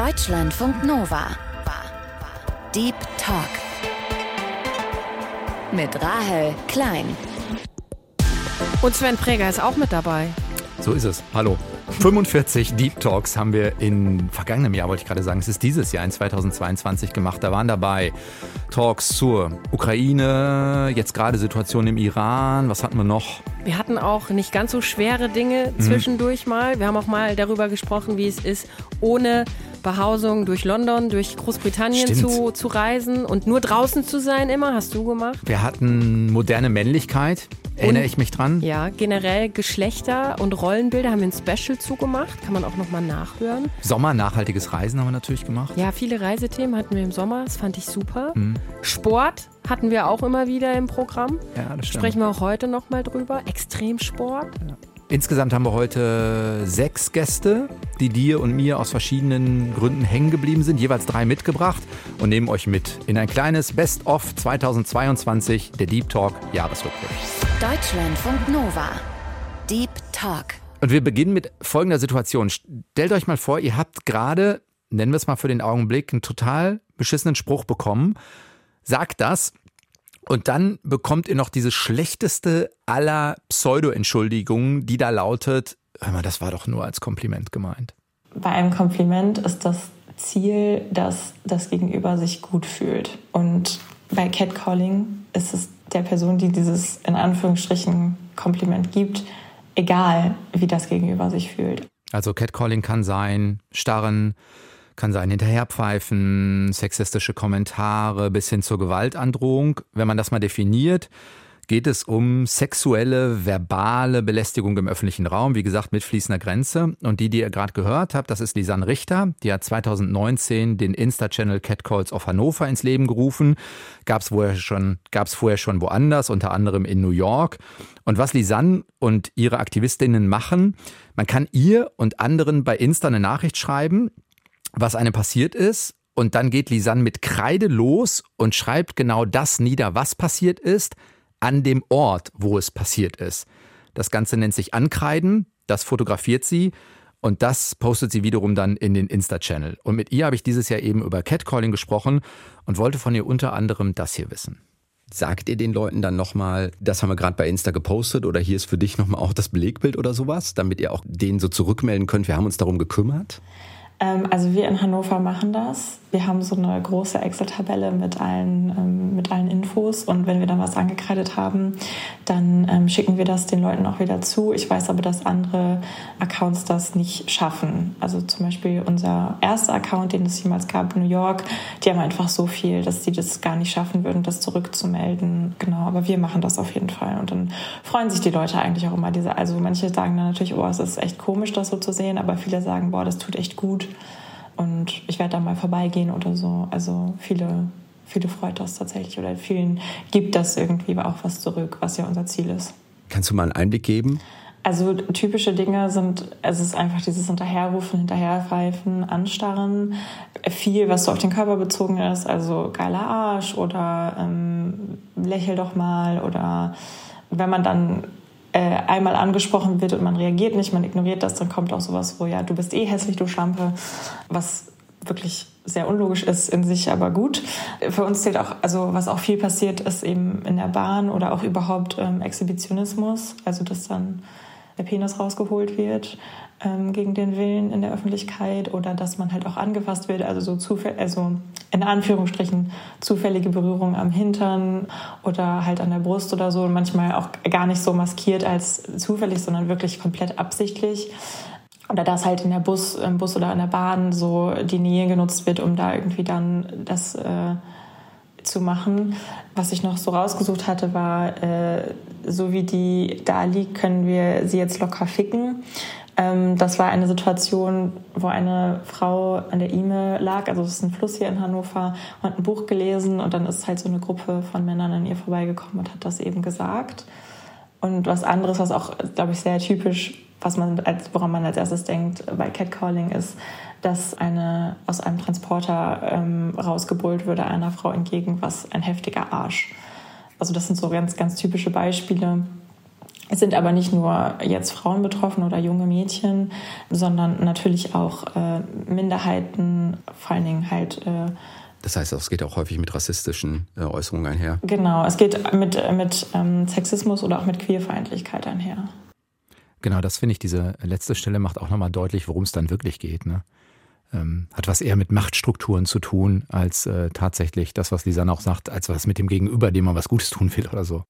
Deutschlandfunk Nova. Deep Talk. Mit Rahel Klein. Und Sven Präger ist auch mit dabei. So ist es. Hallo. 45 Deep Talks haben wir in vergangenem Jahr, wollte ich gerade sagen, es ist dieses Jahr in 2022 gemacht. Da waren dabei Talks zur Ukraine, jetzt gerade Situation im Iran, was hatten wir noch? Wir hatten auch nicht ganz so schwere Dinge mhm. zwischendurch mal. Wir haben auch mal darüber gesprochen, wie es ist, ohne Behausung durch London, durch Großbritannien zu, zu reisen und nur draußen zu sein immer, hast du gemacht. Wir hatten moderne Männlichkeit, erinnere und, ich mich dran. Ja, generell Geschlechter und Rollenbilder haben wir ein Special zugemacht, kann man auch nochmal nachhören. Sommer, nachhaltiges Reisen haben wir natürlich gemacht. Ja, viele Reisethemen hatten wir im Sommer, das fand ich super. Mhm. Sport hatten wir auch immer wieder im Programm. Ja, das stimmt. Sprechen wir auch heute nochmal drüber. Extremsport. Ja. Insgesamt haben wir heute sechs Gäste, die dir und mir aus verschiedenen Gründen hängen geblieben sind, jeweils drei mitgebracht und nehmen euch mit in ein kleines Best-of 2022 der Deep Talk Jahresrückblick. Deutschlandfunk Nova. Deep Talk. Und wir beginnen mit folgender Situation. Stellt euch mal vor, ihr habt gerade, nennen wir es mal für den Augenblick, einen total beschissenen Spruch bekommen. Sagt das und dann bekommt ihr noch diese schlechteste aller Pseudo-Entschuldigungen, die da lautet, hör mal, das war doch nur als Kompliment gemeint. Bei einem Kompliment ist das Ziel, dass das Gegenüber sich gut fühlt. Und bei Catcalling ist es der Person, die dieses in Anführungsstrichen Kompliment gibt, egal, wie das Gegenüber sich fühlt. Also Catcalling kann sein, starren, kann sein Hinterherpfeifen, sexistische Kommentare bis hin zur Gewaltandrohung. Wenn man das mal definiert, geht es um sexuelle, verbale Belästigung im öffentlichen Raum, wie gesagt, mit fließender Grenze. Und die, die ihr gerade gehört habt, das ist Lisanne Richter. Die hat 2019 den Insta-Channel Catcalls of Hannover ins Leben gerufen. Gab es vorher, vorher schon woanders, unter anderem in New York. Und was Lisanne und ihre Aktivistinnen machen, man kann ihr und anderen bei Insta eine Nachricht schreiben, was einem passiert ist. Und dann geht Lisanne mit Kreide los und schreibt genau das nieder, was passiert ist, an dem Ort, wo es passiert ist. Das Ganze nennt sich Ankreiden, das fotografiert sie und das postet sie wiederum dann in den Insta-Channel. Und mit ihr habe ich dieses Jahr eben über Catcalling gesprochen und wollte von ihr unter anderem das hier wissen. Sagt ihr den Leuten dann nochmal, das haben wir gerade bei Insta gepostet oder hier ist für dich nochmal auch das Belegbild oder sowas, damit ihr auch denen so zurückmelden könnt, wir haben uns darum gekümmert? Ähm, also wir in Hannover machen das. Wir haben so eine große Excel-Tabelle mit allen, ähm, mit allen Infos und wenn wir dann was angekreidet haben, dann ähm, schicken wir das den Leuten auch wieder zu. Ich weiß aber, dass andere Accounts das nicht schaffen. Also zum Beispiel unser erster Account, den es jemals gab New York, die haben einfach so viel, dass sie das gar nicht schaffen würden, das zurückzumelden. Genau, aber wir machen das auf jeden Fall und dann freuen sich die Leute eigentlich auch immer. Diese, also manche sagen dann natürlich, oh, es ist echt komisch, das so zu sehen, aber viele sagen, boah, das tut echt gut und ich werde da mal vorbeigehen oder so. Also viele, viele freut das tatsächlich oder vielen gibt das irgendwie auch was zurück, was ja unser Ziel ist. Kannst du mal einen Einblick geben? Also typische Dinge sind, es ist einfach dieses Hinterherrufen, Hinterherpfeifen, Anstarren, viel, was so auf den Körper bezogen ist, also geiler Arsch oder ähm, lächel doch mal oder wenn man dann äh, einmal angesprochen wird und man reagiert nicht, man ignoriert das, dann kommt auch sowas, wo ja, du bist eh hässlich, du Schlampe, was wirklich sehr unlogisch ist in sich, aber gut. Für uns zählt auch, also was auch viel passiert, ist eben in der Bahn oder auch überhaupt ähm, Exhibitionismus, also dass dann der Penis rausgeholt wird ähm, gegen den Willen in der Öffentlichkeit oder dass man halt auch angefasst wird, also so zufällig, also in Anführungsstrichen zufällige Berührung am Hintern oder halt an der Brust oder so und manchmal auch gar nicht so maskiert als zufällig, sondern wirklich komplett absichtlich. Oder dass halt in der Bus, im Bus oder in der Bahn so die Nähe genutzt wird, um da irgendwie dann das äh, zu machen. Was ich noch so rausgesucht hatte, war, äh, so wie die da liegt, können wir sie jetzt locker ficken. Ähm, das war eine Situation, wo eine Frau an der Ime lag, also es ist ein Fluss hier in Hannover, und hat ein Buch gelesen und dann ist halt so eine Gruppe von Männern an ihr vorbeigekommen und hat das eben gesagt. Und was anderes, was auch, glaube ich, sehr typisch, was man als, woran man als erstes denkt bei Catcalling ist, dass eine aus einem Transporter ähm, rausgebrüllt würde einer Frau entgegen, was ein heftiger Arsch. Also das sind so ganz, ganz typische Beispiele Es sind aber nicht nur jetzt Frauen betroffen oder junge Mädchen, sondern natürlich auch äh, Minderheiten, vor allen Dingen halt. Äh, das heißt, es geht auch häufig mit rassistischen äh, Äußerungen einher. Genau, es geht mit, mit ähm, Sexismus oder auch mit Queerfeindlichkeit einher. Genau, das finde ich, diese letzte Stelle macht auch nochmal deutlich, worum es dann wirklich geht. Ne? Ähm, hat was eher mit Machtstrukturen zu tun, als äh, tatsächlich das, was Lisanne auch sagt, als was mit dem Gegenüber, dem man was Gutes tun will oder so.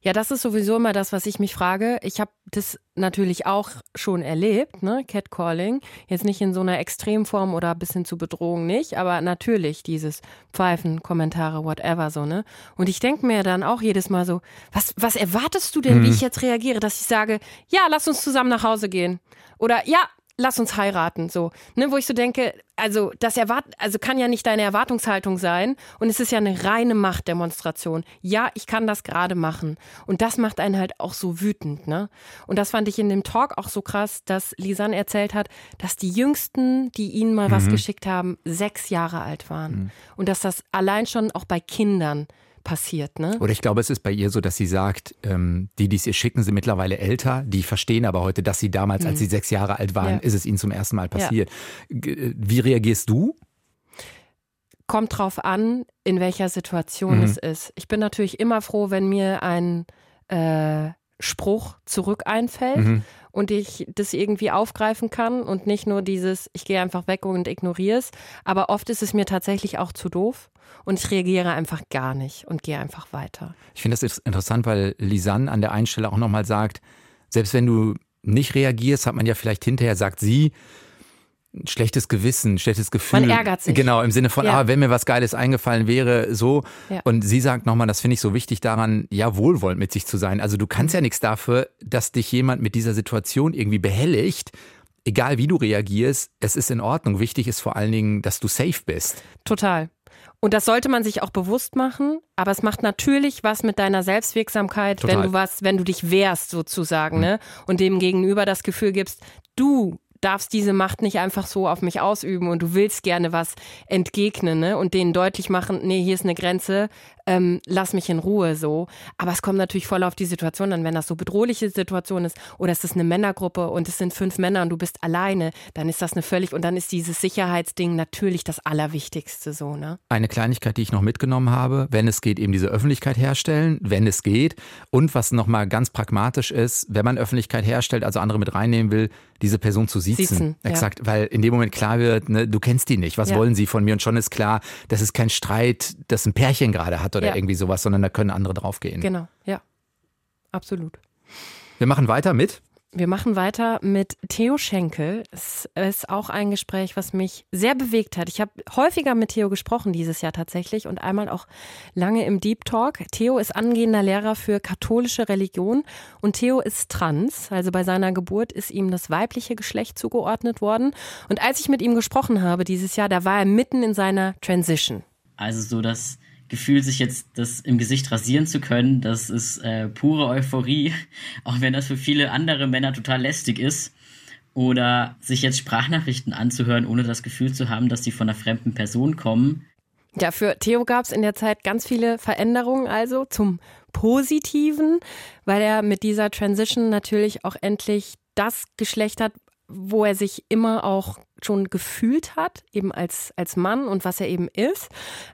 Ja, das ist sowieso immer das, was ich mich frage. Ich habe das natürlich auch schon erlebt, ne? Catcalling. Jetzt nicht in so einer Extremform oder bis hin zu Bedrohung nicht, aber natürlich dieses Pfeifen, Kommentare, whatever so, ne? Und ich denke mir dann auch jedes Mal so, was, was erwartest du denn, mhm. wie ich jetzt reagiere, dass ich sage, ja, lass uns zusammen nach Hause gehen. Oder ja, lass uns heiraten, so, ne, wo ich so denke, also das erwart, also kann ja nicht deine Erwartungshaltung sein und es ist ja eine reine Machtdemonstration. Ja, ich kann das gerade machen und das macht einen halt auch so wütend, ne? Und das fand ich in dem Talk auch so krass, dass Lisanne erzählt hat, dass die Jüngsten, die ihnen mal mhm. was geschickt haben, sechs Jahre alt waren mhm. und dass das allein schon auch bei Kindern passiert. Ne? Oder ich glaube, es ist bei ihr so, dass sie sagt, ähm, die, die es ihr schicken, sind mittlerweile älter, die verstehen aber heute, dass sie damals, mhm. als sie sechs Jahre alt waren, ja. ist es ihnen zum ersten Mal passiert. Ja. Äh, wie reagierst du? Kommt drauf an, in welcher Situation mhm. es ist. Ich bin natürlich immer froh, wenn mir ein äh, Spruch zurück einfällt mhm. und ich das irgendwie aufgreifen kann und nicht nur dieses, ich gehe einfach weg und ignoriere es. Aber oft ist es mir tatsächlich auch zu doof und ich reagiere einfach gar nicht und gehe einfach weiter. Ich finde das interessant, weil Lisanne an der einen Stelle auch nochmal sagt, selbst wenn du nicht reagierst, hat man ja vielleicht hinterher, sagt sie, schlechtes Gewissen, schlechtes Gefühl. Man ärgert sich. Genau, im Sinne von, ja. ah, wenn mir was Geiles eingefallen wäre, so. Ja. Und sie sagt nochmal, das finde ich so wichtig daran, ja, wohlwollend mit sich zu sein. Also du kannst ja nichts dafür, dass dich jemand mit dieser Situation irgendwie behelligt. Egal wie du reagierst, es ist in Ordnung. Wichtig ist vor allen Dingen, dass du safe bist. Total. Und das sollte man sich auch bewusst machen, aber es macht natürlich was mit deiner Selbstwirksamkeit, Total. wenn du was, wenn du dich wehrst sozusagen, mhm. ne? Und dem gegenüber das Gefühl gibst, du darfst diese Macht nicht einfach so auf mich ausüben und du willst gerne was entgegnen ne? und denen deutlich machen, nee, hier ist eine Grenze, ähm, lass mich in Ruhe so. Aber es kommt natürlich voll auf die Situation an, wenn das so bedrohliche Situation ist oder es ist eine Männergruppe und es sind fünf Männer und du bist alleine, dann ist das eine völlig und dann ist dieses Sicherheitsding natürlich das Allerwichtigste so. Ne? Eine Kleinigkeit, die ich noch mitgenommen habe, wenn es geht, eben diese Öffentlichkeit herstellen, wenn es geht und was nochmal ganz pragmatisch ist, wenn man Öffentlichkeit herstellt, also andere mit reinnehmen will, diese Person zu siezen. siezen Exakt, ja. weil in dem Moment klar wird, ne, du kennst die nicht, was ja. wollen sie von mir? Und schon ist klar, das ist kein Streit, das ein Pärchen gerade hat oder ja. irgendwie sowas, sondern da können andere draufgehen. Genau, ja. Absolut. Wir machen weiter mit wir machen weiter mit Theo Schenkel. Es ist auch ein Gespräch, was mich sehr bewegt hat. Ich habe häufiger mit Theo gesprochen dieses Jahr tatsächlich und einmal auch lange im Deep Talk. Theo ist angehender Lehrer für katholische Religion und Theo ist trans. Also bei seiner Geburt ist ihm das weibliche Geschlecht zugeordnet worden. Und als ich mit ihm gesprochen habe dieses Jahr, da war er mitten in seiner Transition. Also so, dass Gefühl, sich jetzt das im Gesicht rasieren zu können, das ist äh, pure Euphorie, auch wenn das für viele andere Männer total lästig ist. Oder sich jetzt Sprachnachrichten anzuhören, ohne das Gefühl zu haben, dass sie von einer fremden Person kommen. Ja, für Theo gab es in der Zeit ganz viele Veränderungen also zum Positiven, weil er mit dieser Transition natürlich auch endlich das Geschlecht hat, wo er sich immer auch schon gefühlt hat, eben als, als Mann und was er eben ist.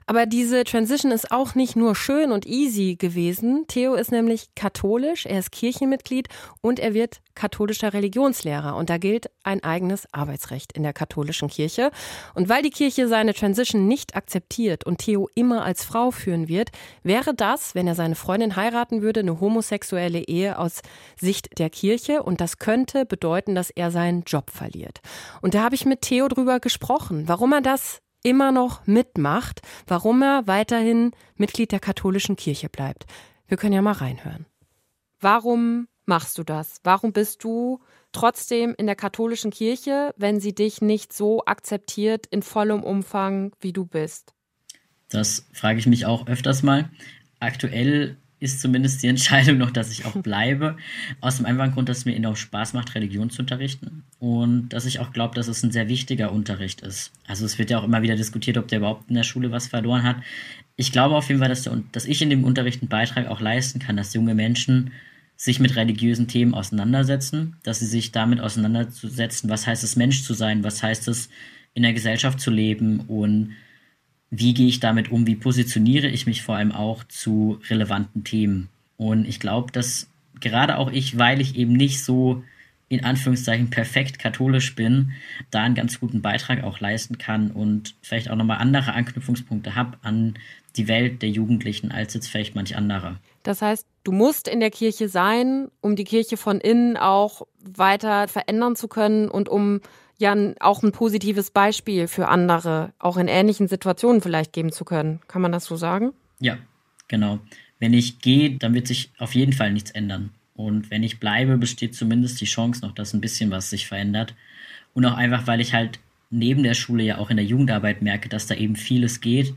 Aber diese Transition ist auch nicht nur schön und easy gewesen. Theo ist nämlich katholisch, er ist Kirchenmitglied und er wird katholischer Religionslehrer. Und da gilt ein eigenes Arbeitsrecht in der katholischen Kirche. Und weil die Kirche seine Transition nicht akzeptiert und Theo immer als Frau führen wird, wäre das, wenn er seine Freundin heiraten würde, eine homosexuelle Ehe aus Sicht der Kirche. Und das könnte bedeuten, dass er seinen Job verliert. Und da habe ich mit Theo drüber gesprochen, warum er das immer noch mitmacht, warum er weiterhin Mitglied der katholischen Kirche bleibt. Wir können ja mal reinhören. Warum machst du das? Warum bist du trotzdem in der katholischen Kirche, wenn sie dich nicht so akzeptiert in vollem Umfang, wie du bist? Das frage ich mich auch öfters mal. Aktuell ist zumindest die Entscheidung noch, dass ich auch bleibe. Aus dem einfachen Grund, dass es mir enorm Spaß macht, Religion zu unterrichten. Und dass ich auch glaube, dass es ein sehr wichtiger Unterricht ist. Also es wird ja auch immer wieder diskutiert, ob der überhaupt in der Schule was verloren hat. Ich glaube auf jeden Fall, dass, der, dass ich in dem Unterricht einen Beitrag auch leisten kann, dass junge Menschen sich mit religiösen Themen auseinandersetzen, dass sie sich damit auseinanderzusetzen, was heißt es, Mensch zu sein, was heißt es, in der Gesellschaft zu leben und wie gehe ich damit um, wie positioniere ich mich vor allem auch zu relevanten Themen. Und ich glaube, dass gerade auch ich, weil ich eben nicht so in Anführungszeichen perfekt katholisch bin, da einen ganz guten Beitrag auch leisten kann und vielleicht auch nochmal andere Anknüpfungspunkte habe an die Welt der Jugendlichen als jetzt vielleicht manch andere. Das heißt, du musst in der Kirche sein, um die Kirche von innen auch weiter verändern zu können und um ja auch ein positives Beispiel für andere, auch in ähnlichen Situationen vielleicht geben zu können. Kann man das so sagen? Ja, genau. Wenn ich gehe, dann wird sich auf jeden Fall nichts ändern. Und wenn ich bleibe, besteht zumindest die Chance noch, dass ein bisschen was sich verändert. Und auch einfach, weil ich halt neben der Schule ja auch in der Jugendarbeit merke, dass da eben vieles geht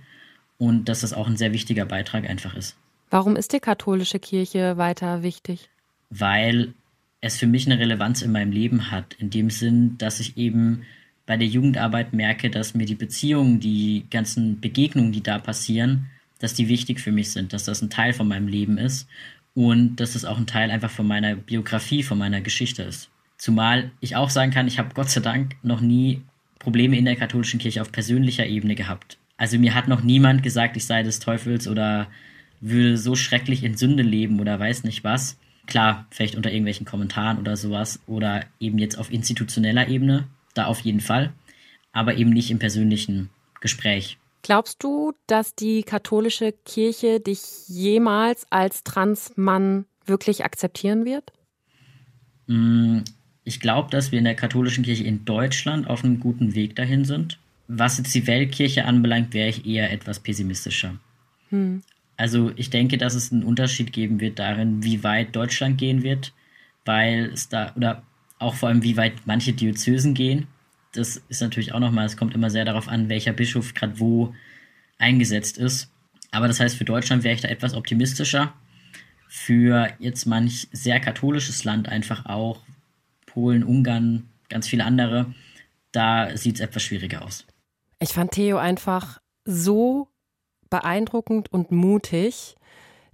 und dass das auch ein sehr wichtiger Beitrag einfach ist. Warum ist die katholische Kirche weiter wichtig? Weil es für mich eine Relevanz in meinem Leben hat, in dem Sinn, dass ich eben bei der Jugendarbeit merke, dass mir die Beziehungen, die ganzen Begegnungen, die da passieren, dass die wichtig für mich sind, dass das ein Teil von meinem Leben ist und dass es auch ein Teil einfach von meiner Biografie, von meiner Geschichte ist. Zumal ich auch sagen kann, ich habe Gott sei Dank noch nie Probleme in der katholischen Kirche auf persönlicher Ebene gehabt. Also mir hat noch niemand gesagt, ich sei des Teufels oder würde so schrecklich in Sünde leben oder weiß nicht was. Klar, vielleicht unter irgendwelchen Kommentaren oder sowas oder eben jetzt auf institutioneller Ebene, da auf jeden Fall, aber eben nicht im persönlichen Gespräch. Glaubst du, dass die katholische Kirche dich jemals als Transmann wirklich akzeptieren wird? Mm, ich glaube, dass wir in der katholischen Kirche in Deutschland auf einem guten Weg dahin sind. Was jetzt die Weltkirche anbelangt, wäre ich eher etwas pessimistischer. Hm. Also ich denke, dass es einen Unterschied geben wird darin, wie weit Deutschland gehen wird, weil es da, oder auch vor allem, wie weit manche Diözesen gehen. Das ist natürlich auch nochmal, es kommt immer sehr darauf an, welcher Bischof gerade wo eingesetzt ist. Aber das heißt, für Deutschland wäre ich da etwas optimistischer. Für jetzt manch sehr katholisches Land einfach auch, Polen, Ungarn, ganz viele andere, da sieht es etwas schwieriger aus. Ich fand Theo einfach so beeindruckend und mutig.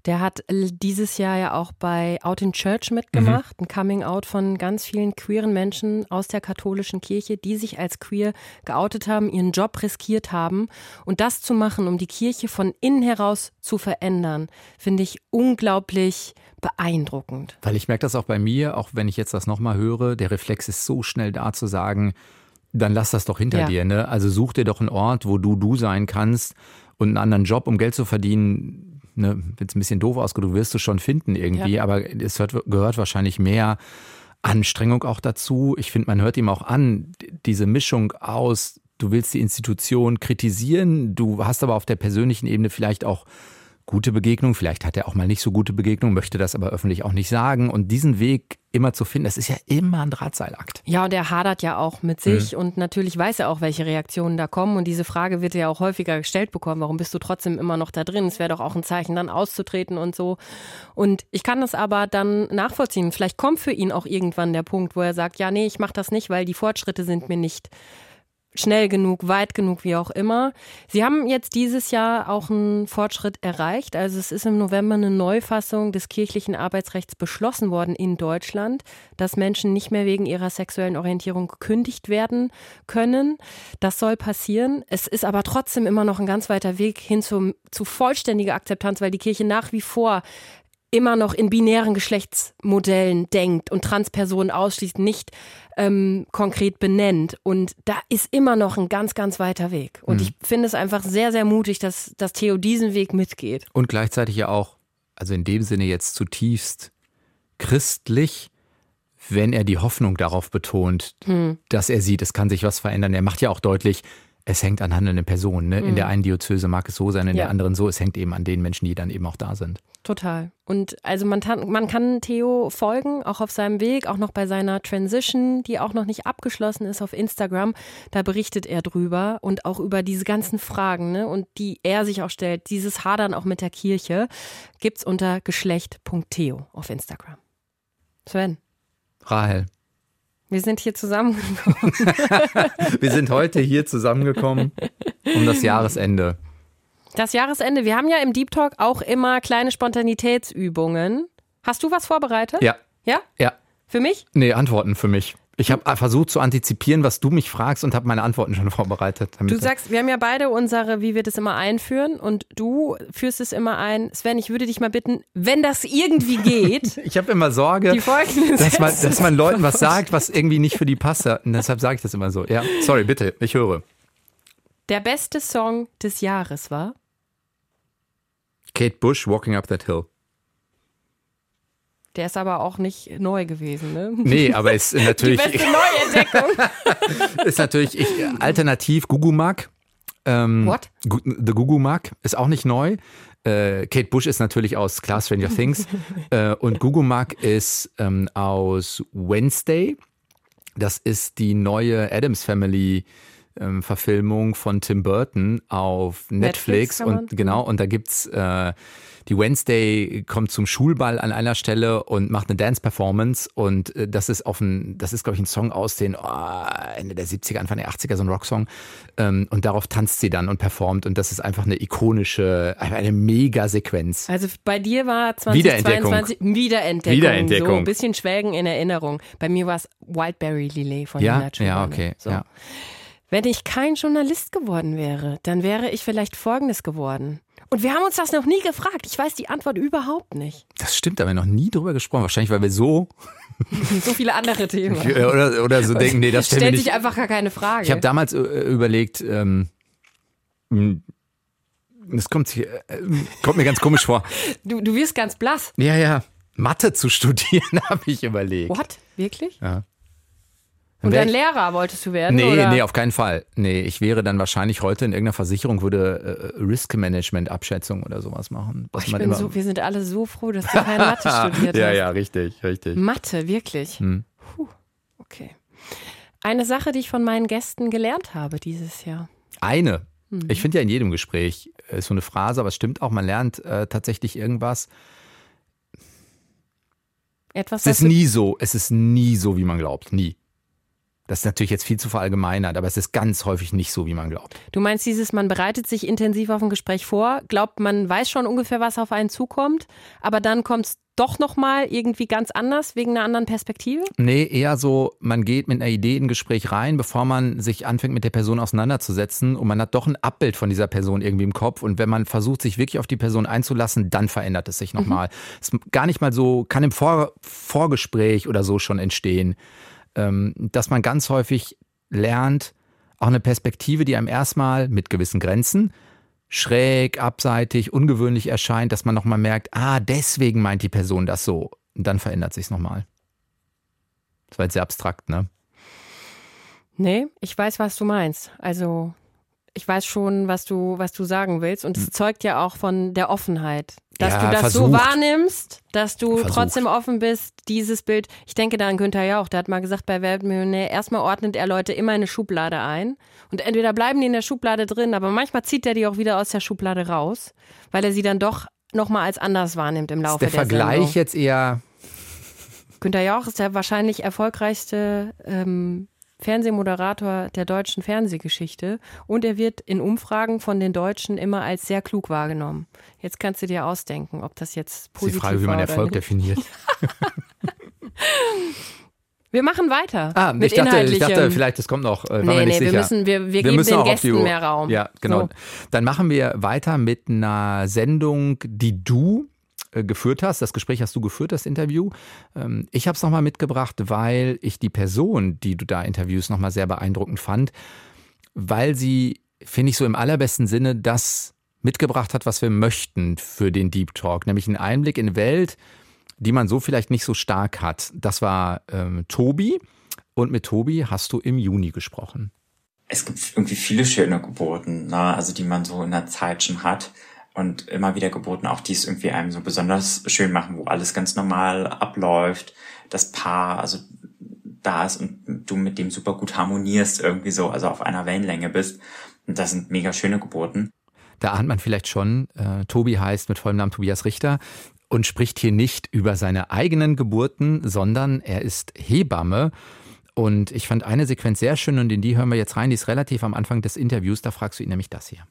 Der hat dieses Jahr ja auch bei Out in Church mitgemacht, mhm. ein Coming Out von ganz vielen queeren Menschen aus der katholischen Kirche, die sich als queer geoutet haben, ihren Job riskiert haben. Und das zu machen, um die Kirche von innen heraus zu verändern, finde ich unglaublich beeindruckend. Weil ich merke das auch bei mir, auch wenn ich jetzt das nochmal höre, der Reflex ist so schnell da zu sagen, dann lass das doch hinter ja. dir. Ne? Also such dir doch einen Ort, wo du du sein kannst und einen anderen Job, um Geld zu verdienen, ne, wenn es ein bisschen doof ausgedrückt, wirst du schon finden irgendwie, ja. aber es hört, gehört wahrscheinlich mehr Anstrengung auch dazu. Ich finde, man hört ihm auch an, diese Mischung aus, du willst die Institution kritisieren, du hast aber auf der persönlichen Ebene vielleicht auch gute Begegnung, vielleicht hat er auch mal nicht so gute Begegnung, möchte das aber öffentlich auch nicht sagen. Und diesen Weg immer zu finden, das ist ja immer ein Drahtseilakt. Ja, und er hadert ja auch mit sich mhm. und natürlich weiß er auch, welche Reaktionen da kommen. Und diese Frage wird ja auch häufiger gestellt bekommen, warum bist du trotzdem immer noch da drin? Es wäre doch auch ein Zeichen, dann auszutreten und so. Und ich kann das aber dann nachvollziehen. Vielleicht kommt für ihn auch irgendwann der Punkt, wo er sagt, ja, nee, ich mache das nicht, weil die Fortschritte sind mir nicht schnell genug, weit genug, wie auch immer. Sie haben jetzt dieses Jahr auch einen Fortschritt erreicht. Also es ist im November eine Neufassung des kirchlichen Arbeitsrechts beschlossen worden in Deutschland, dass Menschen nicht mehr wegen ihrer sexuellen Orientierung gekündigt werden können. Das soll passieren. Es ist aber trotzdem immer noch ein ganz weiter Weg hin zu, zu vollständiger Akzeptanz, weil die Kirche nach wie vor immer noch in binären Geschlechtsmodellen denkt und Transpersonen ausschließt, nicht ähm, konkret benennt. Und da ist immer noch ein ganz, ganz weiter Weg. Und mhm. ich finde es einfach sehr, sehr mutig, dass, dass Theo diesen Weg mitgeht. Und gleichzeitig ja auch, also in dem Sinne jetzt zutiefst christlich, wenn er die Hoffnung darauf betont, hm. dass er sieht, es kann sich was verändern. Er macht ja auch deutlich, es hängt an handelnden Personen. Ne? In mhm. der einen Diözese mag es so sein, in ja. der anderen so. Es hängt eben an den Menschen, die dann eben auch da sind. Total. Und also man, man kann Theo folgen, auch auf seinem Weg, auch noch bei seiner Transition, die auch noch nicht abgeschlossen ist auf Instagram. Da berichtet er drüber und auch über diese ganzen Fragen, ne? Und die er sich auch stellt, dieses Hadern auch mit der Kirche, gibt's unter geschlecht.theo auf Instagram. Sven. Rahel. Wir sind hier zusammengekommen. wir sind heute hier zusammengekommen um das Jahresende. Das Jahresende. Wir haben ja im Deep Talk auch immer kleine Spontanitätsübungen. Hast du was vorbereitet? Ja. Ja? Ja. Für mich? Nee, Antworten für mich. Ich habe versucht zu antizipieren, was du mich fragst und habe meine Antworten schon vorbereitet. Du sagst, wir haben ja beide unsere, wie wir das immer einführen und du führst es immer ein. Sven, ich würde dich mal bitten, wenn das irgendwie geht. ich habe immer Sorge, dass, man, dass man Leuten was sagt, was irgendwie nicht für die passt. Und deshalb sage ich das immer so. Ja, sorry, bitte, ich höre. Der beste Song des Jahres war? Kate Bush, Walking Up That Hill. Der ist aber auch nicht neu gewesen, ne? Nee, aber ist natürlich. Die beste Neuentdeckung. ist natürlich ich, alternativ Gugumak. Ähm, What? The Gugumak ist auch nicht neu. Äh, Kate Bush ist natürlich aus Class Stranger Things. äh, und Gugumak ist ähm, aus Wednesday. Das ist die neue Adams Family. Ähm, Verfilmung von Tim Burton auf Netflix, Netflix und genau und da gibt's äh, die Wednesday kommt zum Schulball an einer Stelle und macht eine Dance-Performance und äh, das ist auf ein, das ist, glaube ich, ein Song aus den oh, Ende der 70er, Anfang der 80er, so ein Rocksong. Ähm, und darauf tanzt sie dann und performt und das ist einfach eine ikonische, eine mega Sequenz. Also bei dir war 2022 Wiederentdeckung. Wiederentdeckung. Wiederentdeckung. So ein bisschen Schwelgen in Erinnerung. Bei mir war es Wildberry Lillet von ja? Nina Ja, okay. So. Ja. Wenn ich kein Journalist geworden wäre, dann wäre ich vielleicht Folgendes geworden. Und wir haben uns das noch nie gefragt. Ich weiß die Antwort überhaupt nicht. Das stimmt, da haben wir noch nie drüber gesprochen. Wahrscheinlich, weil wir so. so viele andere Themen. oder, oder so denken, nee, das stellt Stellt sich einfach gar keine Frage. Ich habe damals äh, überlegt, ähm, hm, das kommt, äh, kommt mir ganz komisch vor. Du, du wirst ganz blass. Ja, ja. Mathe zu studieren, habe ich überlegt. What? Wirklich? Ja. Und dann Lehrer wolltest du werden? Nee, oder? nee, auf keinen Fall. Nee, ich wäre dann wahrscheinlich heute in irgendeiner Versicherung, würde äh, Risk Management Abschätzung oder sowas machen. Oh, ich bin so, wir sind alle so froh, dass du keine Mathe studiert ja, hast. Ja, ja, richtig, richtig. Mathe, wirklich? Hm. Puh, okay. Eine Sache, die ich von meinen Gästen gelernt habe dieses Jahr. Eine? Hm. Ich finde ja in jedem Gespräch äh, ist so eine Phrase, aber es stimmt auch, man lernt äh, tatsächlich irgendwas. Etwas, es ist nie so, es ist nie so, wie man glaubt, nie. Das ist natürlich jetzt viel zu verallgemeinert, aber es ist ganz häufig nicht so, wie man glaubt. Du meinst dieses, man bereitet sich intensiv auf ein Gespräch vor, glaubt, man weiß schon ungefähr, was auf einen zukommt, aber dann kommt es doch nochmal irgendwie ganz anders, wegen einer anderen Perspektive? Nee, eher so, man geht mit einer Idee in ein Gespräch rein, bevor man sich anfängt, mit der Person auseinanderzusetzen und man hat doch ein Abbild von dieser Person irgendwie im Kopf und wenn man versucht, sich wirklich auf die Person einzulassen, dann verändert es sich nochmal. Mhm. Ist gar nicht mal so, kann im Vor Vorgespräch oder so schon entstehen. Ähm, dass man ganz häufig lernt, auch eine Perspektive, die einem erstmal mit gewissen Grenzen schräg, abseitig, ungewöhnlich erscheint, dass man nochmal merkt, ah, deswegen meint die Person das so. Und dann verändert sich nochmal. Das war jetzt sehr abstrakt, ne? Nee, ich weiß, was du meinst. Also ich weiß schon, was du, was du sagen willst. Und es hm. zeugt ja auch von der Offenheit. Dass ja, du das versucht. so wahrnimmst, dass du versucht. trotzdem offen bist, dieses Bild. Ich denke da an Günther Jauch, der hat mal gesagt, bei Weltmillionär, erstmal ordnet er Leute immer in eine Schublade ein. Und entweder bleiben die in der Schublade drin, aber manchmal zieht er die auch wieder aus der Schublade raus, weil er sie dann doch nochmal als anders wahrnimmt im Laufe ist der, der Vergleich Sendung. jetzt eher. Günther Jauch ist der wahrscheinlich erfolgreichste ähm, Fernsehmoderator der deutschen Fernsehgeschichte und er wird in Umfragen von den Deutschen immer als sehr klug wahrgenommen. Jetzt kannst du dir ausdenken, ob das jetzt positiv ist. Die Frage, wie man Erfolg nicht. definiert. Wir machen weiter. Ah, mit ich, dachte, ich dachte, vielleicht, das kommt noch. Äh, nee, nee, wir müssen, wir, wir, wir geben den Gästen mehr Raum. Ja, genau. So. Dann machen wir weiter mit einer Sendung, die du geführt hast. Das Gespräch hast du geführt, das Interview. Ähm, ich habe es nochmal mitgebracht, weil ich die Person, die du da interviewst, nochmal sehr beeindruckend fand, weil sie, finde ich, so im allerbesten Sinne das mitgebracht hat, was wir möchten für den Deep Talk, nämlich einen Einblick in Welt, die man so vielleicht nicht so stark hat. Das war ähm, Tobi und mit Tobi hast du im Juni gesprochen. Es gibt irgendwie viele schöne Geburten, ne? also die man so in der Zeit schon hat und immer wieder geboten, auch die es irgendwie einem so besonders schön machen, wo alles ganz normal abläuft, das Paar, also da ist und du mit dem super gut harmonierst irgendwie so, also auf einer Wellenlänge bist. Und das sind mega schöne Geburten. Da ahnt man vielleicht schon, äh, Tobi heißt mit vollem Namen Tobias Richter und spricht hier nicht über seine eigenen Geburten, sondern er ist Hebamme. Und ich fand eine Sequenz sehr schön und in die hören wir jetzt rein. Die ist relativ am Anfang des Interviews. Da fragst du ihn nämlich das hier.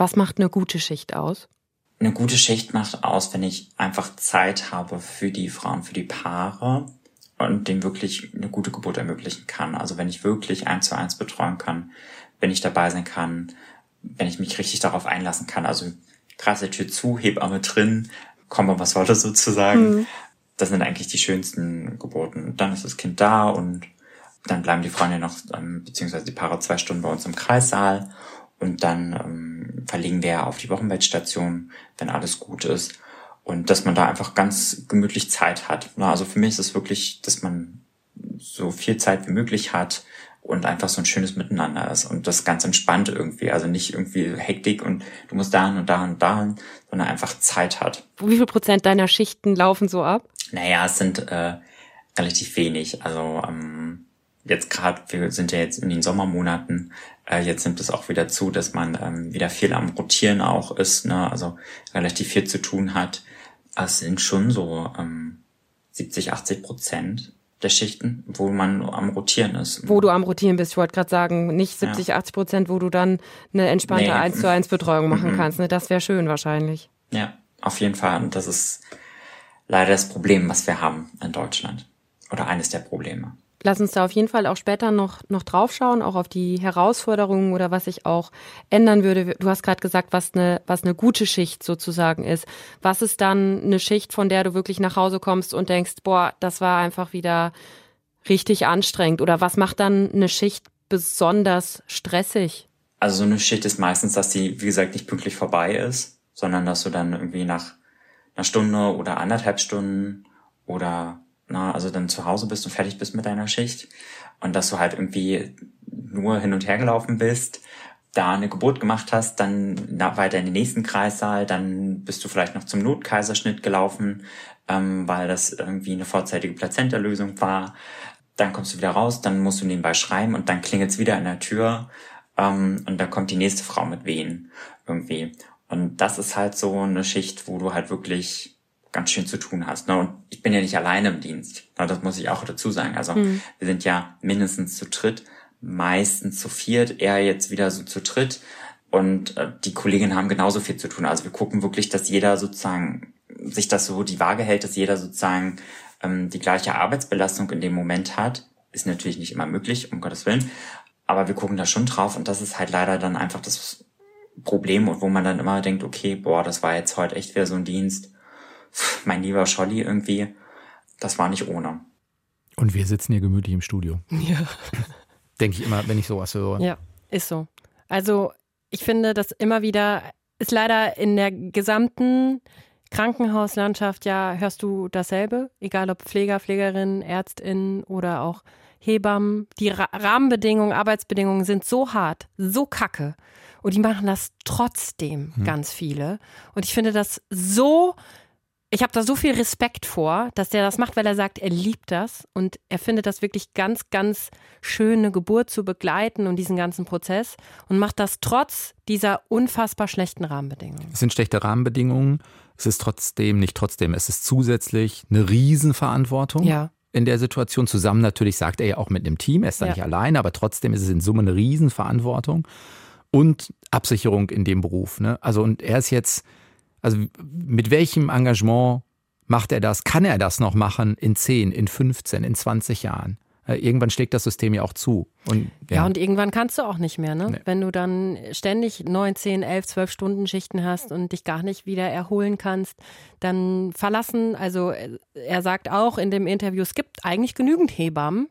Was macht eine gute Schicht aus? eine gute Schicht macht aus, wenn ich einfach Zeit habe für die Frauen, für die Paare und dem wirklich eine gute Geburt ermöglichen kann. Also wenn ich wirklich eins zu eins betreuen kann, wenn ich dabei sein kann, wenn ich mich richtig darauf einlassen kann. Also krasse Tür zu, Hebamme drin, komme was wolle sozusagen. Mhm. Das sind eigentlich die schönsten Geburten. Dann ist das Kind da und dann bleiben die Frauen ja noch, ähm, beziehungsweise die Paare zwei Stunden bei uns im Kreissaal und dann ähm, verlegen wir auf die Wochenbettstation, wenn alles gut ist. Und dass man da einfach ganz gemütlich Zeit hat. Also für mich ist es wirklich, dass man so viel Zeit wie möglich hat und einfach so ein schönes Miteinander ist und das ganz entspannt irgendwie. Also nicht irgendwie Hektik und du musst dahin und dahin und dahin, sondern einfach Zeit hat. Wie viel Prozent deiner Schichten laufen so ab? Naja, es sind äh, relativ wenig. Also ähm, jetzt gerade, wir sind ja jetzt in den Sommermonaten, äh, jetzt nimmt es auch wieder zu, dass man ähm, wieder viel am Rotieren auch ist, ne? also relativ viel zu tun hat. Es sind schon so ähm, 70, 80 Prozent der Schichten, wo man am Rotieren ist. Wo du am Rotieren bist, ich wollte gerade sagen, nicht 70, ja. 80 Prozent, wo du dann eine entspannte nee. 1 zu 1 Betreuung machen mhm. kannst. Ne? Das wäre schön wahrscheinlich. Ja, auf jeden Fall. Und das ist leider das Problem, was wir haben in Deutschland. Oder eines der Probleme lass uns da auf jeden Fall auch später noch, noch draufschauen, auch auf die Herausforderungen oder was sich auch ändern würde. Du hast gerade gesagt, was eine, was eine gute Schicht sozusagen ist. Was ist dann eine Schicht, von der du wirklich nach Hause kommst und denkst, boah, das war einfach wieder richtig anstrengend? Oder was macht dann eine Schicht besonders stressig? Also so eine Schicht ist meistens, dass die, wie gesagt, nicht pünktlich vorbei ist, sondern dass du dann irgendwie nach einer Stunde oder anderthalb Stunden oder na, also dann zu Hause bist und fertig bist mit deiner Schicht und dass du halt irgendwie nur hin und her gelaufen bist, da eine Geburt gemacht hast, dann weiter in den nächsten Kreissaal, dann bist du vielleicht noch zum Notkaiserschnitt gelaufen, ähm, weil das irgendwie eine vorzeitige Plazenterlösung war. Dann kommst du wieder raus, dann musst du nebenbei schreiben und dann klingelt's wieder an der Tür ähm, und da kommt die nächste Frau mit Wehen irgendwie. Und das ist halt so eine Schicht, wo du halt wirklich ganz schön zu tun hast. Ne? Und ich bin ja nicht alleine im Dienst. Ne? Das muss ich auch dazu sagen. Also mhm. wir sind ja mindestens zu dritt, meistens zu viert, eher jetzt wieder so zu dritt. Und äh, die Kolleginnen haben genauso viel zu tun. Also wir gucken wirklich, dass jeder sozusagen sich das so die Waage hält, dass jeder sozusagen ähm, die gleiche Arbeitsbelastung in dem Moment hat. Ist natürlich nicht immer möglich, um Gottes Willen. Aber wir gucken da schon drauf und das ist halt leider dann einfach das Problem und wo man dann immer denkt, okay, boah, das war jetzt heute echt wieder so ein Dienst mein lieber Scholli irgendwie, das war nicht ohne. Und wir sitzen hier gemütlich im Studio. Ja. Denke ich immer, wenn ich sowas höre. Ja, ist so. Also ich finde, dass immer wieder ist leider in der gesamten Krankenhauslandschaft ja, hörst du dasselbe, egal ob Pfleger, Pflegerinnen, Ärztinnen oder auch Hebammen. Die Ra Rahmenbedingungen, Arbeitsbedingungen sind so hart, so kacke. Und die machen das trotzdem hm. ganz viele. Und ich finde das so ich habe da so viel Respekt vor, dass der das macht, weil er sagt, er liebt das und er findet das wirklich ganz, ganz schöne Geburt zu begleiten und diesen ganzen Prozess und macht das trotz dieser unfassbar schlechten Rahmenbedingungen. Es sind schlechte Rahmenbedingungen. Es ist trotzdem, nicht trotzdem, es ist zusätzlich eine Riesenverantwortung. Ja. In der Situation zusammen natürlich sagt er ja auch mit einem Team, er ist da ja. nicht alleine, aber trotzdem ist es in Summe eine Riesenverantwortung und Absicherung in dem Beruf. Ne? Also und er ist jetzt also mit welchem Engagement macht er das? Kann er das noch machen in 10, in 15, in 20 Jahren? Äh, irgendwann schlägt das System ja auch zu. Und, ja. ja und irgendwann kannst du auch nicht mehr, ne? Nee. Wenn du dann ständig 9, 10, 11, 12 Stunden Schichten hast und dich gar nicht wieder erholen kannst, dann verlassen, also äh, er sagt auch in dem Interview, es gibt eigentlich genügend Hebammen,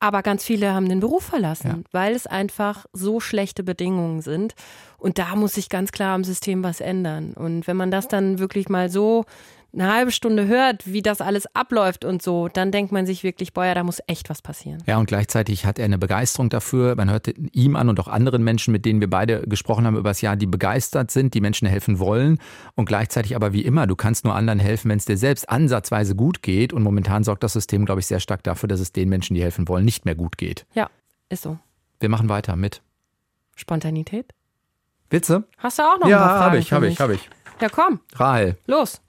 aber ganz viele haben den Beruf verlassen, ja. weil es einfach so schlechte Bedingungen sind. Und da muss sich ganz klar am System was ändern. Und wenn man das dann wirklich mal so eine halbe Stunde hört, wie das alles abläuft und so, dann denkt man sich wirklich, boah, ja, da muss echt was passieren. Ja, und gleichzeitig hat er eine Begeisterung dafür. Man hört ihm an und auch anderen Menschen, mit denen wir beide gesprochen haben über das Jahr, die begeistert sind, die Menschen helfen wollen. Und gleichzeitig aber wie immer, du kannst nur anderen helfen, wenn es dir selbst ansatzweise gut geht. Und momentan sorgt das System, glaube ich, sehr stark dafür, dass es den Menschen, die helfen wollen, nicht mehr gut geht. Ja, ist so. Wir machen weiter mit Spontanität. Witze? Hast du auch noch ja, ein paar Fragen? Ja, habe ich, habe ich, habe ich. Ja, komm. Rahel. Los.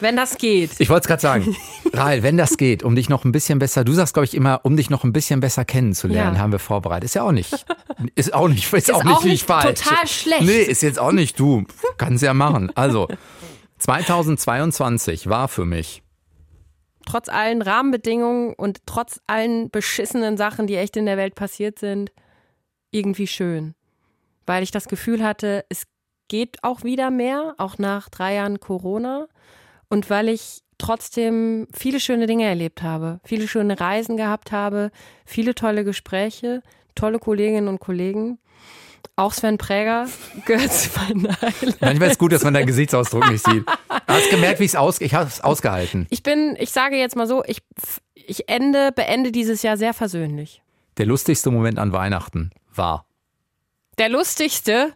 Wenn das geht. Ich wollte es gerade sagen. Rahel, wenn das geht, um dich noch ein bisschen besser, du sagst, glaube ich, immer, um dich noch ein bisschen besser kennenzulernen, Ja. haben wir vorbereitet. Ist ja auch nicht, ist auch nicht, ist, auch Ist nicht, auch nicht nicht falsch. total schlecht. Nee, ist jetzt auch nicht du. Kannst ja machen. Also, 2022 war für mich Trotz allen Rahmenbedingungen und trotz allen beschissenen Sachen, die echt in der Welt passiert sind, irgendwie schön. Weil ich das Gefühl hatte, es geht auch wieder mehr, auch nach drei Jahren Corona. Und weil ich trotzdem viele schöne Dinge erlebt habe, viele schöne Reisen gehabt habe, viele tolle Gespräche, tolle Kolleginnen und Kollegen. Auch Sven Präger gehört zu meinen Highlights. Manchmal ist es gut, dass man deinen Gesichtsausdruck nicht sieht. Hast gemerkt, wie ich es aus, ich habe es ausgehalten. Ich bin, ich sage jetzt mal so, ich, ich ende, beende dieses Jahr sehr versöhnlich. Der lustigste Moment an Weihnachten war. Der lustigste.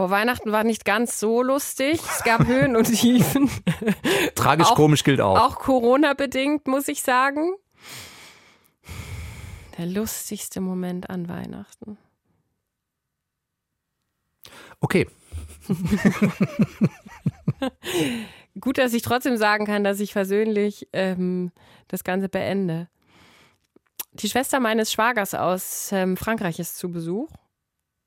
Oh, Weihnachten war nicht ganz so lustig. Es gab Höhen und Tiefen. Tragisch Auch- komisch gilt auch. Auch Corona-bedingt, muss ich sagen. Der lustigste Moment an Weihnachten. Okay, Gut, dass ich trotzdem sagen kann, dass ich versöhnlich ähm, das Ganze beende. Die Schwester meines Schwagers aus ähm, Frankreich ist zu Besuch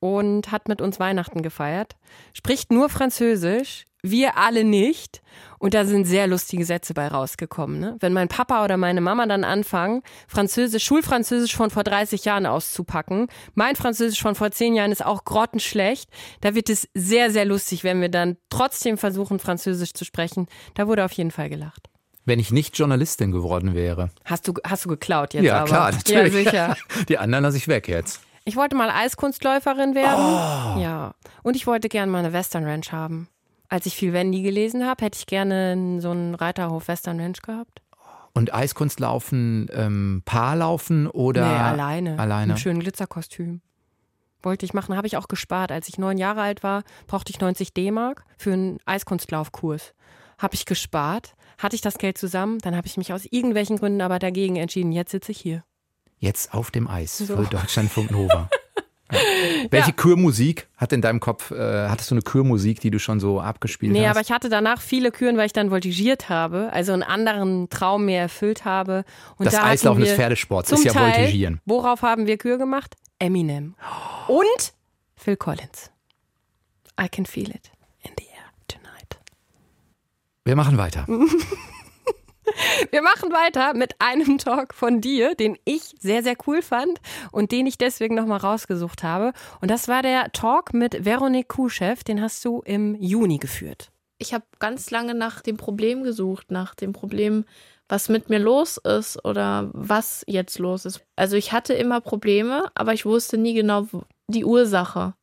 und hat mit uns Weihnachten gefeiert. Spricht nur Französisch, wir alle nicht. Und da sind sehr lustige Sätze bei rausgekommen. Ne? Wenn mein Papa oder meine Mama dann anfangen, Französisch, Schulfranzösisch von vor 30 Jahren auszupacken, mein Französisch von vor 10 Jahren ist auch grottenschlecht, da wird es sehr, sehr lustig, wenn wir dann trotzdem versuchen, Französisch zu sprechen. Da wurde auf jeden Fall gelacht. wenn ich nicht Journalistin geworden wäre. Hast du, hast du geklaut jetzt Ja, aber? klar, natürlich. Ja, sicher. Die anderen lasse ich weg jetzt. Ich wollte mal Eiskunstläuferin werden. Oh. Ja. Und ich wollte gerne mal eine Western Ranch haben. Als ich viel Wendy gelesen habe, hätte ich gerne so einen Reiterhof Western Ranch gehabt. Und Eiskunstlaufen, ähm, Paarlaufen oder nee, alleine. Alleine. Im schönen Glitzerkostüm. Wollte ich machen, habe ich auch gespart. Als ich neun Jahre alt war, brauchte ich 90 D-Mark für einen Eiskunstlaufkurs. Habe ich gespart, hatte ich das Geld zusammen, dann habe ich mich aus irgendwelchen Gründen aber dagegen entschieden. Jetzt sitze ich hier. Jetzt auf dem Eis So. für Deutschlandfunk Nova. Ja. Welche Kürmusik hat in deinem Kopf, äh, hattest du eine Kürmusik, die du schon so abgespielt Nee, hast? aber ich hatte danach viele Küren, weil ich dann voltigiert habe, also einen anderen Traum mehr erfüllt habe. Und das da Eislaufen des Pferdesports ist ja Teil, Voltigieren. Worauf haben wir Kür gemacht? Eminem. Und Phil Collins. I can feel it in the air tonight. Wir machen weiter. Wir machen weiter mit einem Talk von dir, den ich sehr, sehr cool fand und den ich deswegen nochmal rausgesucht habe. Und das war der Talk mit Veronique Kuschew, den hast du im Juni geführt. ich habe ganz lange nach dem Problem gesucht, nach dem Problem, was mit mir los ist oder was jetzt los ist. Also ich hatte immer Probleme, aber ich wusste nie genau die Ursache.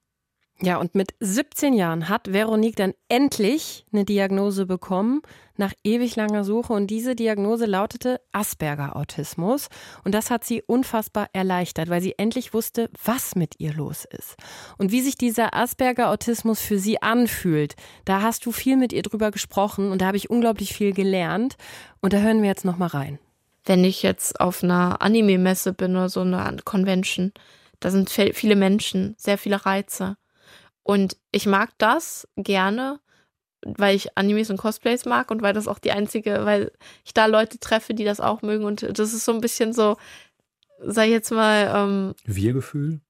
Ja, und mit 17 Jahren hat Veronique dann endlich eine Diagnose bekommen, nach ewig langer Suche. Und diese Diagnose lautete Asperger-Autismus. Und das hat sie unfassbar erleichtert, weil sie endlich wusste, was mit ihr los ist. Und wie sich dieser Asperger-Autismus für sie anfühlt, da hast du viel mit ihr drüber gesprochen und da habe ich unglaublich viel gelernt. Und da hören wir jetzt nochmal rein. Wenn ich jetzt auf einer Anime-Messe bin oder so eine Convention, da sind viele Menschen, sehr viele Reize. Und ich mag das gerne, weil ich Animes und Cosplays mag und weil das auch die einzige, weil ich da Leute treffe, die das auch mögen. Und das ist so ein bisschen so, sag ich jetzt mal, ähm, Wir-Gefühl?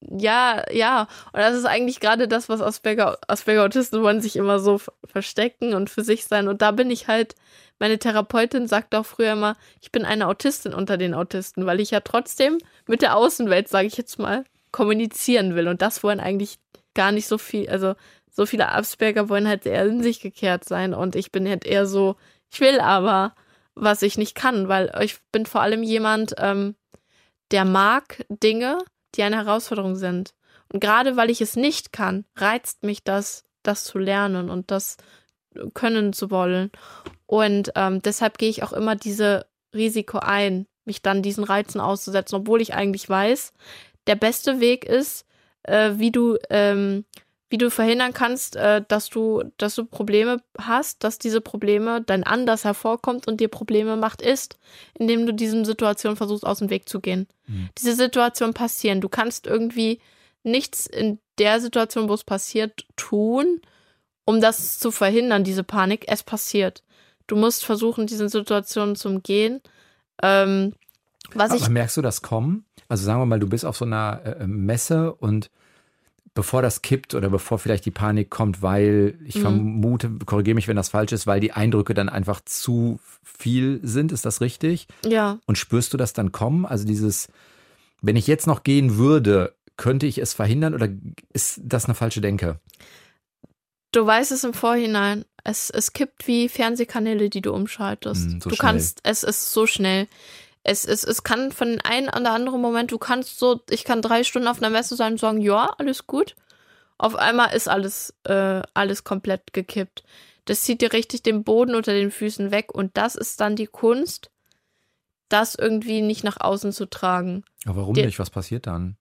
ja, ja. Und das ist eigentlich gerade das, was Asperger, Asperger-Autisten wollen sich immer so verstecken und für sich sein. Und da bin ich halt, meine Therapeutin sagt auch früher immer, ich bin eine Autistin unter den Autisten, weil ich ja trotzdem mit der Außenwelt, sage ich jetzt mal, kommunizieren will. Und das wollen eigentlich gar nicht so viel, also so viele Asperger wollen halt eher in sich gekehrt sein. Und ich bin halt eher so, ich will aber, was ich nicht kann, weil ich bin vor allem jemand, ähm, der mag Dinge, die eine Herausforderung sind. Und gerade weil ich es nicht kann, reizt mich das, das zu lernen und das können zu wollen. Und ähm, deshalb gehe ich auch immer diese Risiko ein, mich dann diesen Reizen auszusetzen, obwohl ich eigentlich weiß, der beste Weg ist, äh, wie du ähm, wie du verhindern kannst, äh, dass du, dass du Probleme hast, dass diese Probleme dein Anders hervorkommt und dir Probleme macht, ist, indem du diesen Situationen versuchst, aus dem Weg zu gehen. Diese Situationen passieren. Du kannst irgendwie nichts in der Situation, wo es passiert, tun, um das zu verhindern, diese Panik, es passiert. Du musst versuchen, diese Situation zu umgehen. Ähm, was Aber ich merkst du das kommen? Also sagen wir mal, du bist auf so einer äh, Messe und bevor das kippt oder bevor vielleicht die Panik kommt, weil ich Mhm. vermute, korrigiere mich, wenn das falsch ist, weil die Eindrücke dann einfach zu viel sind, ist das richtig? ja, Und spürst du das dann kommen? Also dieses, wenn ich jetzt noch gehen würde, könnte ich es verhindern oder ist das eine falsche Denke? du weißt es im Vorhinein. Es, es kippt wie Fernsehkanäle, die du umschaltest. Mm, so du schnell. kannst, es ist so schnell. Es, es, es kann von dem einen oder anderen Moment, du kannst so, ich kann drei Stunden auf einer Messe sein und sagen, ja, alles gut. Auf einmal ist alles, äh, alles komplett gekippt. Das zieht dir richtig den Boden unter den Füßen weg und das ist dann die Kunst, das irgendwie nicht nach außen zu tragen. Aber warum Die- nicht? Was passiert dann?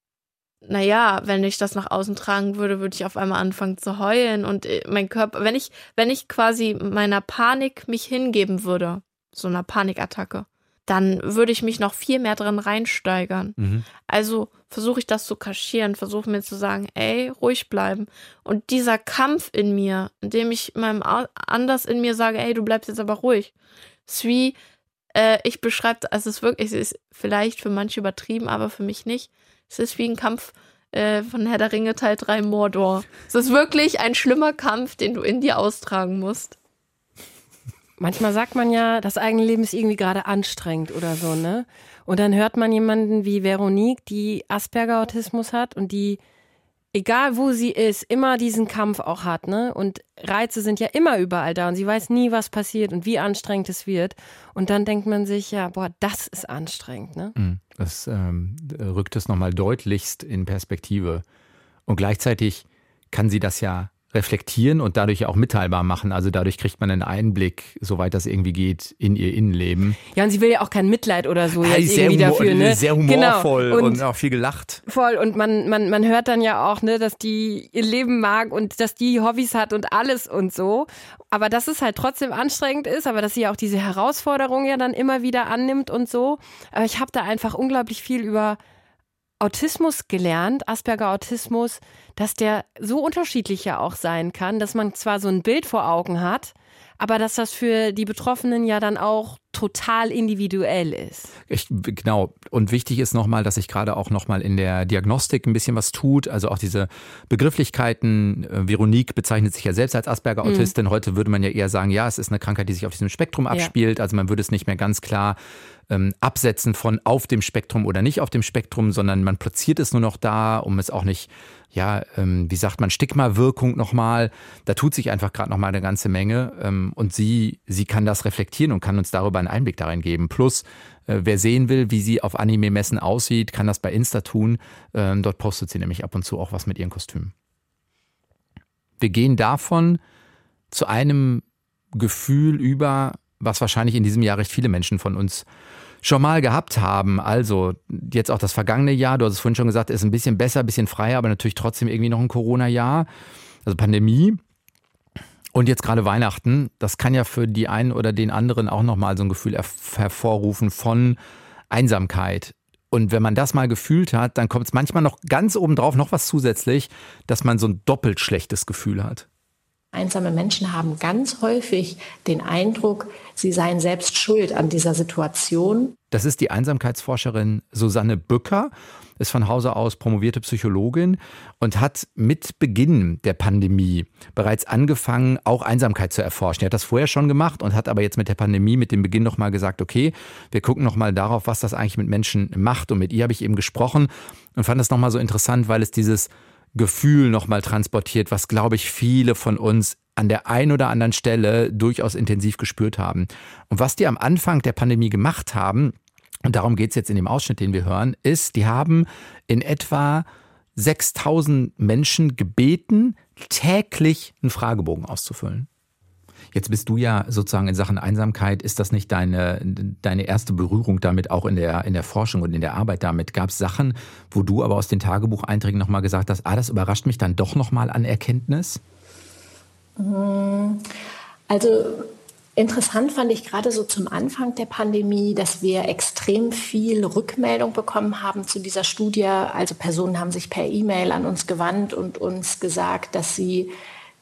naja, wenn ich das nach außen tragen würde, würde ich auf einmal anfangen zu heulen und äh, mein Körper, wenn ich, wenn ich quasi meiner Panik mich hingeben würde, so einer Panikattacke, dann würde ich mich noch viel mehr drin reinsteigern. Mhm. Also versuche ich das zu kaschieren, versuche mir zu sagen, ey, ruhig bleiben. Und dieser Kampf in mir, in dem ich meinem anders in mir sage, ey, du bleibst jetzt aber ruhig, ist wie, äh, ich beschreibe, es ist wirklich, es ist vielleicht für manche übertrieben, aber für mich nicht. Es ist wie ein Kampf äh, von Herr der Ringe Teil 3 Mordor. Es ist wirklich ein schlimmer Kampf, den du in dir austragen musst. Manchmal sagt man ja, das eigene Leben ist irgendwie gerade anstrengend oder so, ne? Und dann hört man jemanden wie Veronique, die Asperger-Autismus hat und die, egal wo sie ist, immer diesen Kampf auch hat, ne? Und Reize sind ja immer überall da und sie weiß nie, was passiert und wie anstrengend es wird. Und dann denkt man sich, ja, boah, das ist anstrengend, ne? Mhm. Das ähm, rückt es nochmal deutlichst in Perspektive. Und gleichzeitig kann sie das ja reflektieren und dadurch auch mitteilbar machen. Also dadurch kriegt man einen Einblick, soweit das irgendwie geht, in ihr Innenleben. Ja, und sie will ja auch kein Mitleid oder so Ja, jetzt sehr irgendwie humor- dafür, ne? Sehr Genau. humorvoll Und, und, auch viel gelacht. Voll, und man, man, man hört dann ja auch, ne, dass die ihr Leben mag und dass die Hobbys hat und alles und so. Aber dass es halt trotzdem anstrengend ist, aber dass sie auch diese Herausforderung ja dann immer wieder annimmt und so. Aber ich habe da einfach unglaublich viel über Autismus gelernt, Asperger-Autismus, dass der so unterschiedlich ja auch sein kann, dass man zwar so ein Bild vor Augen hat, aber dass das für die Betroffenen ja dann auch total individuell ist. Ich, genau. Und wichtig ist nochmal, dass sich gerade auch nochmal in der Diagnostik ein bisschen was tut. Also auch diese Begrifflichkeiten. Äh, Veronique bezeichnet sich ja selbst als Asperger-Autistin. Heute würde man ja eher sagen, ja, es ist eine Krankheit, die sich auf diesem Spektrum abspielt. Also man würde es nicht mehr ganz klar ähm, absetzen von auf dem Spektrum oder nicht auf dem Spektrum, sondern man platziert es nur noch da, um es auch nicht, ja, ähm, wie sagt man, Stigma-Wirkung nochmal. Da tut sich einfach gerade nochmal eine ganze Menge. Ähm, und sie, sie kann das reflektieren und kann uns darüber einen Einblick darin geben. Plus, äh, wer sehen will, wie sie auf Anime-Messen aussieht, kann das bei Insta tun. Ähm, dort postet sie nämlich ab und zu auch was mit ihren Kostümen. Wir gehen davon zu einem Gefühl über, was wahrscheinlich in diesem Jahr recht viele Menschen von uns schon mal gehabt haben. Also jetzt auch das vergangene Jahr, du hast es vorhin schon gesagt, ist ein bisschen besser, ein bisschen freier, aber natürlich trotzdem irgendwie noch ein Corona-Jahr, also Pandemie. Und jetzt gerade Weihnachten, das kann ja für die einen oder den anderen auch nochmal so ein Gefühl herv- hervorrufen von Einsamkeit. Und wenn man das mal gefühlt hat, dann kommt es manchmal noch ganz obendrauf noch was zusätzlich, dass man so ein doppelt schlechtes Gefühl hat. Einsame Menschen haben ganz häufig den Eindruck, sie seien selbst schuld an dieser Situation. Das ist die Einsamkeitsforscherin Susanne Bücker, ist von Hause aus promovierte Psychologin und hat mit Beginn der Pandemie bereits angefangen, auch Einsamkeit zu erforschen. Er hat das vorher schon gemacht und hat aber jetzt mit der Pandemie, mit dem Beginn nochmal gesagt, okay, wir gucken nochmal darauf, was das eigentlich mit Menschen macht. Und mit ihr habe ich eben gesprochen und fand das nochmal so interessant, weil es dieses Gefühl nochmal transportiert, was, glaube ich, viele von uns an der einen oder anderen Stelle durchaus intensiv gespürt haben. Und was die am Anfang der Pandemie gemacht haben, und darum geht es jetzt in dem Ausschnitt, den wir hören, ist, die haben in etwa 6000 Menschen gebeten, täglich einen Fragebogen auszufüllen. Jetzt bist du ja sozusagen in Sachen Einsamkeit, ist das nicht deine, deine erste Berührung damit, auch in der, in der Forschung und in der Arbeit damit? Gab es Sachen, wo du aber aus den Tagebucheinträgen nochmal gesagt hast, ah, das überrascht mich dann doch nochmal an Erkenntnis? Also interessant fand ich gerade so zum Anfang der Pandemie, dass wir extrem viel Rückmeldung bekommen haben zu dieser Studie. Also Personen haben sich per E-Mail an uns gewandt und uns gesagt, dass sie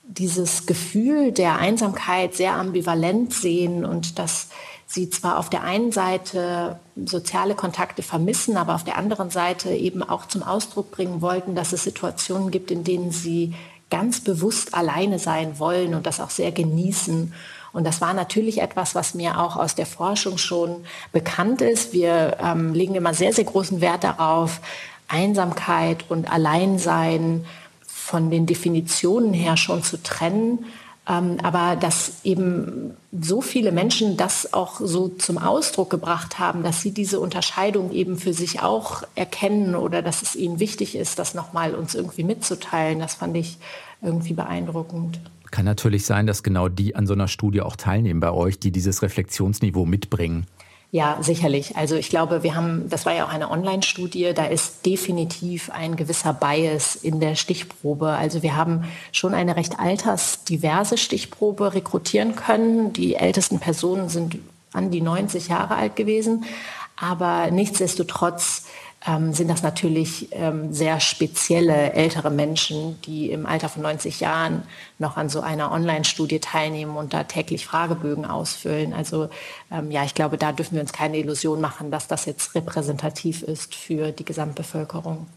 dieses Gefühl der Einsamkeit sehr ambivalent sehen und dass sie zwar auf der einen Seite soziale Kontakte vermissen, aber auf der anderen Seite eben auch zum Ausdruck bringen wollten, dass es Situationen gibt, in denen sie ganz bewusst alleine sein wollen und das auch sehr genießen. Und das war natürlich etwas, was mir auch aus der Forschung schon bekannt ist. Wir ähm, legen immer sehr, sehr großen Wert darauf, Einsamkeit und Alleinsein von den Definitionen her schon zu trennen. Ähm, aber dass eben so viele Menschen das auch so zum Ausdruck gebracht haben, dass sie diese Unterscheidung eben für sich auch erkennen oder dass es ihnen wichtig ist, das nochmal uns irgendwie mitzuteilen, das fand ich irgendwie beeindruckend. Kann natürlich sein, dass genau die an so einer Studie auch teilnehmen bei euch, die dieses Reflexionsniveau mitbringen. Ja, sicherlich. Also ich glaube, wir haben, das war ja auch eine Online-Studie, da ist definitiv ein gewisser Bias in der Stichprobe. Also wir haben schon eine recht altersdiverse Stichprobe rekrutieren können. Die ältesten Personen sind an die 90 Jahre alt gewesen. Aber nichtsdestotrotz ähm, sind das natürlich ähm, sehr spezielle ältere Menschen, die im Alter von 90 Jahren noch an so einer Online-Studie teilnehmen und da täglich Fragebögen ausfüllen. Also ähm, ja, ich glaube, da dürfen wir uns keine Illusion machen, dass das jetzt repräsentativ ist für die Gesamtbevölkerung.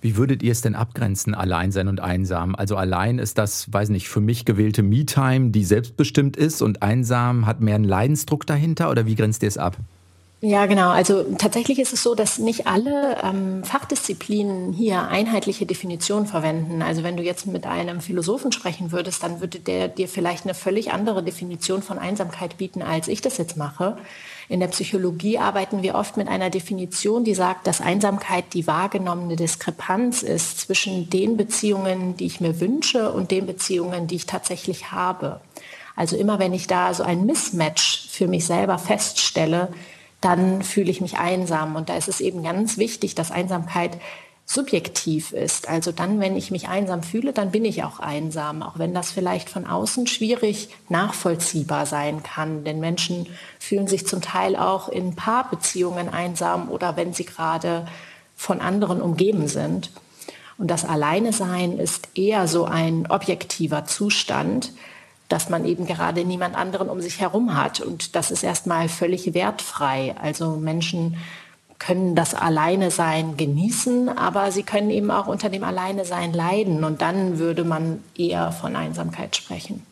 Wie würdet ihr es denn abgrenzen, allein sein und einsam? Also allein ist das, weiß nicht, für mich gewählte Me-Time, die selbstbestimmt ist und einsam hat mehr einen Leidensdruck dahinter oder wie grenzt ihr es ab? Ja, genau. Also tatsächlich ist es so, dass nicht alle ähm, Fachdisziplinen hier einheitliche Definitionen verwenden. Also wenn du jetzt mit einem Philosophen sprechen würdest, dann würde der dir vielleicht eine völlig andere Definition von Einsamkeit bieten, als ich das jetzt mache. In der Psychologie arbeiten wir oft mit einer Definition, die sagt, dass Einsamkeit die wahrgenommene Diskrepanz ist zwischen den Beziehungen, die ich mir wünsche und den Beziehungen, die ich tatsächlich habe. Also immer wenn ich da so ein Mismatch für mich selber feststelle, dann fühle ich mich einsam. Und da ist es eben ganz wichtig, dass Einsamkeit subjektiv ist. Also dann, wenn ich mich einsam fühle, dann bin ich auch einsam, auch wenn das vielleicht von außen schwierig nachvollziehbar sein kann. Denn Menschen fühlen sich zum Teil auch in Paarbeziehungen einsam oder wenn sie gerade von anderen umgeben sind. Und das Alleine sein ist eher so ein objektiver Zustand, dass man eben gerade niemand anderen um sich herum hat. Und das ist erstmal völlig wertfrei. Also Menschen können das Alleine sein genießen, aber sie können eben auch unter dem Alleine sein leiden. Und dann würde man eher von Einsamkeit sprechen.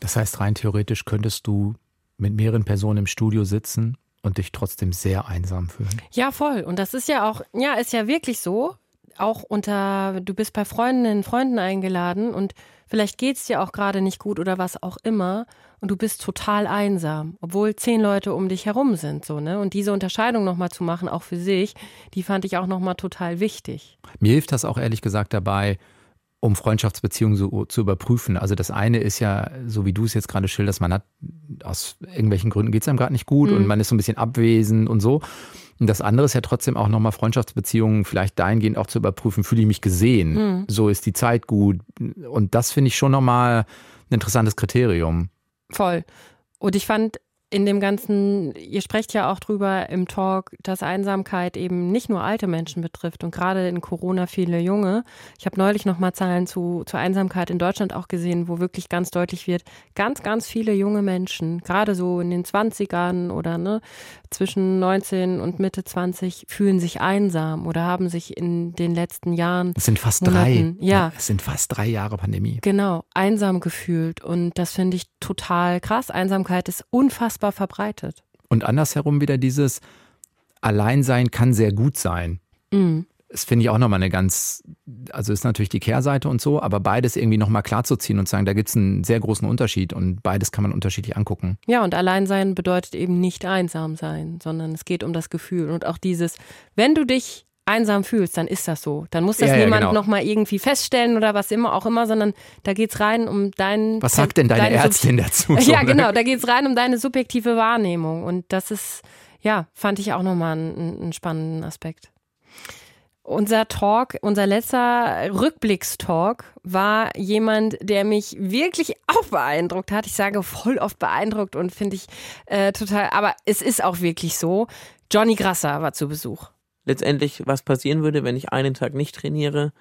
Das heißt, rein theoretisch könntest du mit mehreren Personen im Studio sitzen und dich trotzdem sehr einsam fühlen. Ja, voll. Und das ist ja auch, ja, ist ja wirklich so. Auch unter, du bist bei Freundinnen, Freunden eingeladen und Vielleicht geht es dir auch gerade nicht gut oder was auch immer und du bist total einsam, obwohl zehn Leute um dich herum sind, so, ne? Und diese Unterscheidung nochmal zu machen, auch für sich, die fand ich auch nochmal total wichtig. Mir hilft das auch ehrlich gesagt dabei, um Freundschaftsbeziehungen so, zu überprüfen. Also das eine ist ja, so wie du es jetzt gerade schilderst, man hat aus irgendwelchen Gründen geht es einem gerade nicht gut mhm. und man ist so ein bisschen abwesend und so. Und das andere ist ja trotzdem auch nochmal Freundschaftsbeziehungen vielleicht dahingehend auch zu überprüfen, fühle ich mich gesehen? Mhm. So ist die Zeit gut. Und das finde ich schon nochmal ein interessantes Kriterium. Voll. Und ich fand in dem ganzen, ihr sprecht ja auch drüber im Talk, dass Einsamkeit eben nicht nur alte Menschen betrifft und gerade in Corona viele junge. Ich habe neulich noch mal Zahlen zu, zur Einsamkeit in Deutschland auch gesehen, wo wirklich ganz deutlich wird, ganz, ganz viele junge Menschen, gerade so in den 20ern oder ne, zwischen 19 und Mitte 20, fühlen sich einsam oder haben sich in den letzten Jahren. Es sind fast Monaten, drei. Ja. Es sind fast drei Jahre Pandemie. Genau, einsam gefühlt. Und das finde ich total krass. Einsamkeit ist unfassbar unfassbar verbreitet. Und andersherum wieder dieses Alleinsein kann sehr gut sein. Mhm. Das finde ich auch nochmal eine ganz, also ist natürlich die Kehrseite und so, aber beides irgendwie nochmal klarzuziehen und sagen, da gibt es einen sehr großen Unterschied und beides kann man unterschiedlich angucken. Ja, und Alleinsein bedeutet eben nicht einsam sein, sondern es geht um das Gefühl und auch dieses, wenn du dich einsam fühlst, dann ist das so. Dann muss das ja, niemand ja, genau. nochmal irgendwie feststellen oder was immer auch immer, sondern da geht es rein um deinen. Was sagt denn deine, deine Ärztin dazu? So, ja, ne? genau, da geht es rein um deine subjektive Wahrnehmung. Und das ist, ja, fand ich auch nochmal einen, einen spannenden Aspekt. Unser Talk, unser letzter Rückblickstalk war jemand, der mich wirklich auch beeindruckt hat. Ich sage voll oft beeindruckt und finde ich äh, total, aber es ist auch wirklich so. Johnny Grasser war zu Besuch letztendlich, was passieren würde, wenn ich einen Tag nicht trainiere.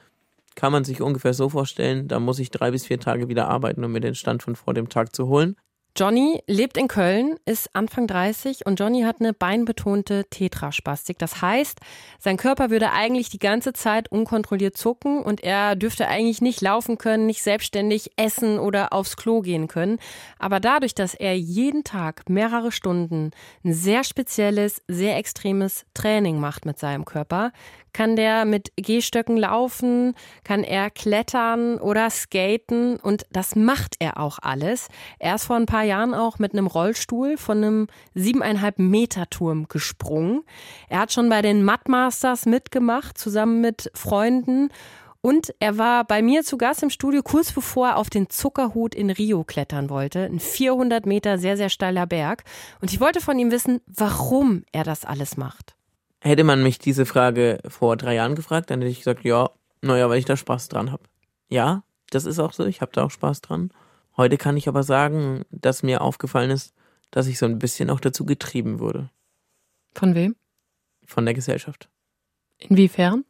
kann man sich ungefähr so vorstellen, da muss ich drei bis vier Tage wieder arbeiten, um mir den Stand von vor dem Tag zu holen. Johnny lebt in Köln, ist Anfang 30 und Johnny hat eine beinbetonte Tetraspastik. Das heißt, sein Körper würde eigentlich die ganze Zeit unkontrolliert zucken und er dürfte eigentlich nicht laufen können, nicht selbstständig essen oder aufs Klo gehen können. Aber dadurch, dass er jeden Tag mehrere Stunden ein sehr spezielles, sehr extremes Training macht mit seinem Körper, kann der mit Gehstöcken laufen, kann er klettern oder skaten und das macht er auch alles. Er ist vor ein paar Jahren auch mit einem Rollstuhl von einem siebeneinhalb Meter Turm gesprungen. Er hat schon bei den Mudmasters mitgemacht, zusammen mit Freunden. Und er war bei mir zu Gast im Studio, kurz bevor er auf den Zuckerhut in Rio klettern wollte. Ein 400 Meter sehr, sehr steiler Berg. Und ich wollte von ihm wissen, warum er das alles macht. Hätte man mich diese Frage vor drei Jahren gefragt, dann hätte ich gesagt, ja, naja, weil ich da Spaß dran habe. Ja, das ist auch so, ich habe da auch Spaß dran. Heute kann ich aber sagen, dass mir aufgefallen ist, dass ich so ein bisschen auch dazu getrieben wurde. Von wem? Von der Gesellschaft. Inwiefern?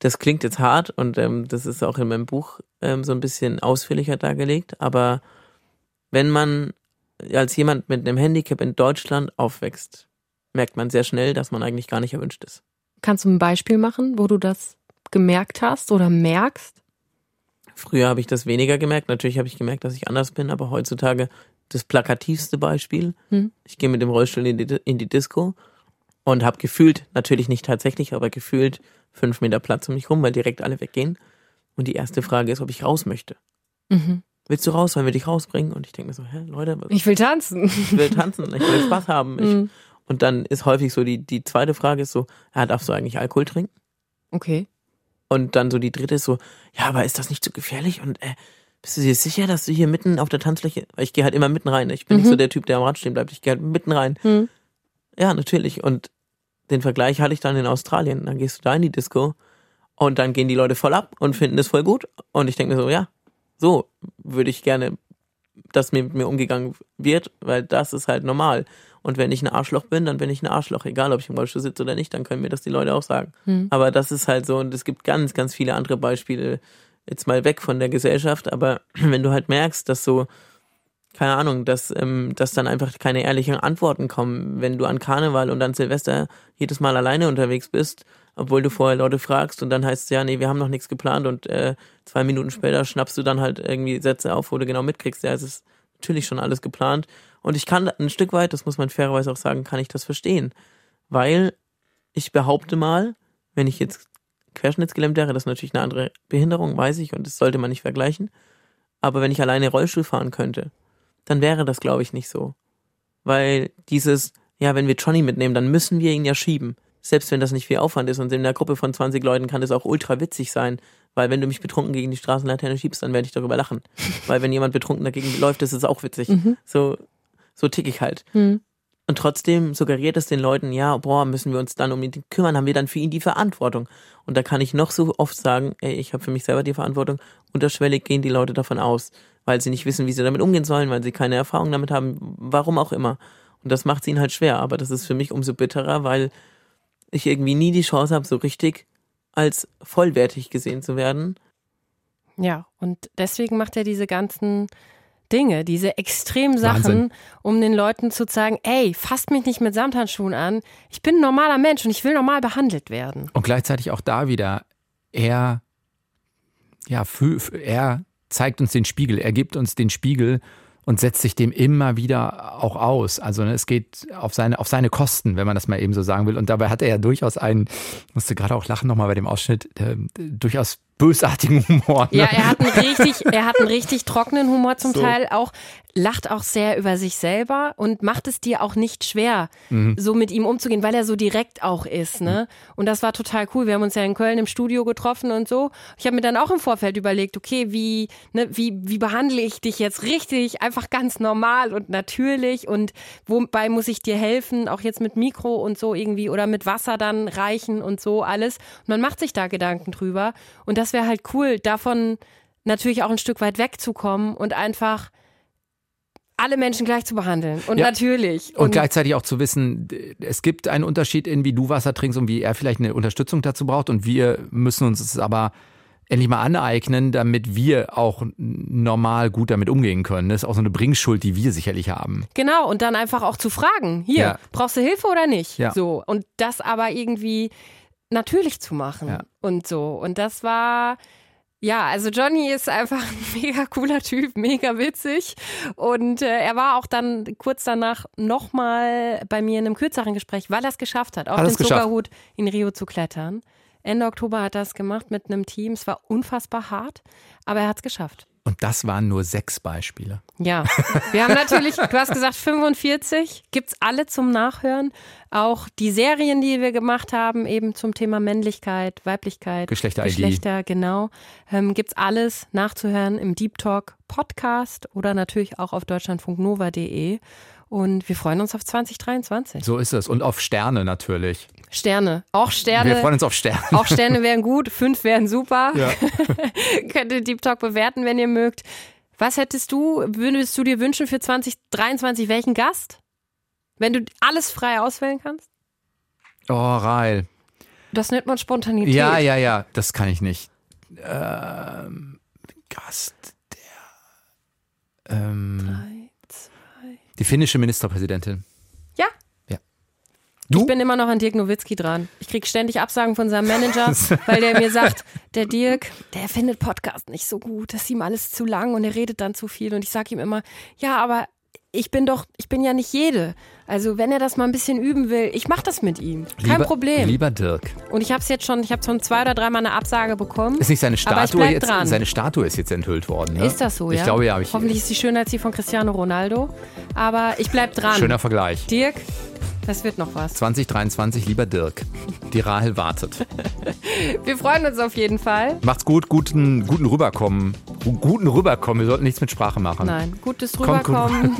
Das klingt jetzt hart und ähm, das ist auch in meinem Buch ähm, so ein bisschen ausführlicher dargelegt, aber wenn man als jemand mit einem Handicap in Deutschland aufwächst, merkt man sehr schnell, dass man eigentlich gar nicht erwünscht ist. Kannst du ein Beispiel machen, wo du das gemerkt hast oder merkst? Früher habe ich das weniger gemerkt. Natürlich habe ich gemerkt, dass ich anders bin, aber heutzutage das plakativste Beispiel. Hm. Ich gehe mit dem Rollstuhl in die, in die Disco und habe gefühlt, natürlich nicht tatsächlich, aber gefühlt fünf Meter Platz um mich rum, weil direkt alle weggehen. Und die erste Frage ist, ob ich raus möchte. Mhm. Willst du raus? Wollen wir dich rausbringen? Und ich denke mir so, hä, Leute. Ich will tanzen. Ich will tanzen. Ich will Spaß haben. Ich, mhm. Und dann ist häufig so die, die zweite Frage ist so, ja, darfst du eigentlich Alkohol trinken? Okay. Und dann so die dritte ist so, ja, aber ist das nicht zu so gefährlich? Und äh, bist du dir sicher, dass du hier mitten auf der Tanzfläche, weil ich gehe halt immer mitten rein. Ich bin mhm. nicht so der Typ, der am Rad stehen bleibt. Ich gehe halt mitten rein. Mhm. Ja, natürlich. Und den Vergleich hatte ich dann in Australien. Dann gehst du da in die Disco und dann gehen die Leute voll ab und finden es voll gut. Und ich denke mir so, ja, so würde ich gerne, dass mir mit mir umgegangen wird, weil das ist halt normal. Und wenn ich ein Arschloch bin, dann bin ich ein Arschloch. Egal, ob ich im Rollstuhl sitze oder nicht, dann können mir das die Leute auch sagen. Mhm. Aber das ist halt so, und es gibt ganz, ganz viele andere Beispiele, jetzt mal weg von der Gesellschaft, aber wenn du halt merkst, dass so, keine Ahnung, dass, ähm, dass dann einfach keine ehrlichen Antworten kommen, wenn du an Karneval und an Silvester jedes Mal alleine unterwegs bist, obwohl du vorher Leute fragst und dann heißt es ja, nee, wir haben noch nichts geplant und äh, zwei Minuten später schnappst du dann halt irgendwie Sätze auf, wo du genau mitkriegst, ja, es ist natürlich schon alles geplant und ich kann ein Stück weit, das muss man fairerweise auch sagen, kann ich das verstehen. Weil ich behaupte mal, wenn ich jetzt querschnittsgelähmt wäre, das ist natürlich eine andere Behinderung, weiß ich, und das sollte man nicht vergleichen. Aber wenn ich alleine Rollstuhl fahren könnte, dann wäre das, glaube ich, nicht so. Weil dieses, ja, wenn wir Johnny mitnehmen, dann müssen wir ihn ja schieben. Selbst wenn das nicht viel Aufwand ist und in einer Gruppe von 20 Leuten kann das auch ultra witzig sein, weil wenn du mich betrunken gegen die Straßenlaterne schiebst, dann werde ich darüber lachen. Weil wenn jemand betrunken dagegen läuft, ist es auch witzig. Mhm. So, so tick ich halt. Hm. Und trotzdem suggeriert es den Leuten, ja, boah, müssen wir uns dann um ihn kümmern, haben wir dann für ihn die Verantwortung. Und da kann ich noch so oft sagen, ey, ich habe für mich selber die Verantwortung. Unterschwellig gehen die Leute davon aus, weil sie nicht wissen, wie sie damit umgehen sollen, weil sie keine Erfahrung damit haben, warum auch immer. Und das macht es ihnen halt schwer. Aber das ist für mich umso bitterer, weil ich irgendwie nie die Chance habe, so richtig als vollwertig gesehen zu werden. Ja, und deswegen macht er diese ganzen Dinge, diese extremen Sachen, Wahnsinn. um den Leuten zu sagen, ey, fasst mich nicht mit Samthandschuhen an. Ich bin ein normaler Mensch und ich will normal behandelt werden. Und gleichzeitig auch da wieder, er, ja, für, für, er zeigt uns den Spiegel, er gibt uns den Spiegel und setzt sich dem immer wieder auch aus. Also ne, es geht auf seine, auf seine Kosten, wenn man das mal eben so sagen will. Und dabei hat er ja durchaus einen, musste gerade auch lachen nochmal bei dem Ausschnitt, äh, durchaus bösartigen Humor. Ne? Ja, er hat einen richtig, er hat einen richtig trockenen Humor zum so. Teil auch, lacht auch sehr über sich selber und macht es dir auch nicht schwer, mhm. so mit ihm umzugehen, weil er so direkt auch ist, ne? Und das war total cool. Wir haben uns ja in Köln im Studio getroffen und so. Ich habe mir dann auch im Vorfeld überlegt, okay, wie, ne, wie, wie behandle ich dich jetzt richtig, einfach ganz normal und natürlich und wobei muss ich dir helfen, auch jetzt mit Mikro und so irgendwie oder mit Wasser dann reichen und so alles. Und man macht sich da Gedanken drüber und das das wäre halt cool, davon natürlich auch ein Stück weit wegzukommen und einfach alle Menschen gleich zu behandeln. Und ja. natürlich. Und, und, gleichzeitig auch zu wissen, es gibt einen Unterschied in, wie du Wasser trinkst und wie er vielleicht eine Unterstützung dazu braucht. Und wir müssen uns es aber endlich mal aneignen, damit wir auch normal gut damit umgehen können. Das ist auch so eine Bringschuld, die wir sicherlich haben. Genau, und dann einfach auch zu fragen, hier, ja. brauchst du Hilfe oder nicht? Ja. So. Und das aber irgendwie natürlich zu machen Ja. und so. Und das war. Ja, also Johnny ist einfach ein mega cooler Typ, mega witzig. Und äh, er war auch dann kurz danach nochmal bei mir in einem kürzeren Gespräch, weil er es geschafft hat, auf Hat den. Zuckerhut in Rio zu klettern. Ende Oktober hat er es gemacht mit einem Team. Es war unfassbar hart, aber er hat es geschafft. Und das waren nur sechs Beispiele. Ja, wir haben natürlich, du hast gesagt 45, gibt's alle zum Nachhören. Auch die Serien, die wir gemacht haben, eben zum Thema Männlichkeit, Weiblichkeit, Geschlechter-ID. Geschlechter, genau. Ähm, gibt's alles nachzuhören im Deep Talk Podcast oder natürlich auch auf deutschlandfunknova.de. Und wir freuen uns auf 2023. So ist es. Und auf Sterne natürlich. Sterne, auch Sterne. Wir freuen uns auf Sterne. Auch Sterne wären gut, fünf wären super. Ja. Könnt ihr Deep Talk bewerten, wenn ihr mögt. Was hättest du, würdest du dir wünschen für 2023? Welchen Gast? Wenn du alles frei auswählen kannst? Oh, Rail. Das nennt man Spontanität. Ja, ja, ja, das kann ich nicht. Ähm, Gast, der. Ähm, Drei. Die finnische Ministerpräsidentin. Ja. Ja. Du? Ich bin immer noch an Dirk Nowitzki dran. Ich krieg ständig Absagen von seinem Manager, weil der mir sagt, der Dirk, der findet Podcast nicht so gut, das ist ihm alles zu lang und er redet dann zu viel. Und ich sage ihm immer, ja, aber ich bin doch, ich bin ja nicht jede. Also wenn er das mal ein bisschen üben will, ich mache das mit ihm. Kein lieber, Problem. Lieber Dirk. Und ich habe es jetzt schon, ich habe schon zwei oder dreimal eine Absage bekommen. Ist nicht seine Statue jetzt? dran. Seine Statue ist jetzt enthüllt worden. Ne? Ist das so, ja? Ich glaube ja. Ich, Hoffentlich ist sie schöner als die von Cristiano Ronaldo. Aber ich bleib dran. Schöner Vergleich. Dirk, das wird noch was. 2023, lieber Dirk. Die Rahel wartet. Wir freuen uns auf jeden Fall. Macht's gut, guten, guten Rüberkommen. Guten Rüberkommen. Wir sollten nichts mit Sprache machen. Nein, gutes Kommt gut. Rüberkommen.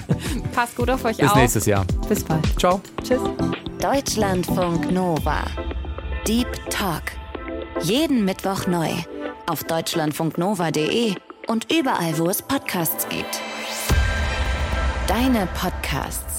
Passt gut auf euch Bis auf. Nächstes Jahr. Bis bald. Ciao. Tschüss. Deutschlandfunk Nova. Deep Talk. Jeden Mittwoch neu. Auf deutschlandfunknova.de und überall, wo es Podcasts gibt. Deine Podcasts.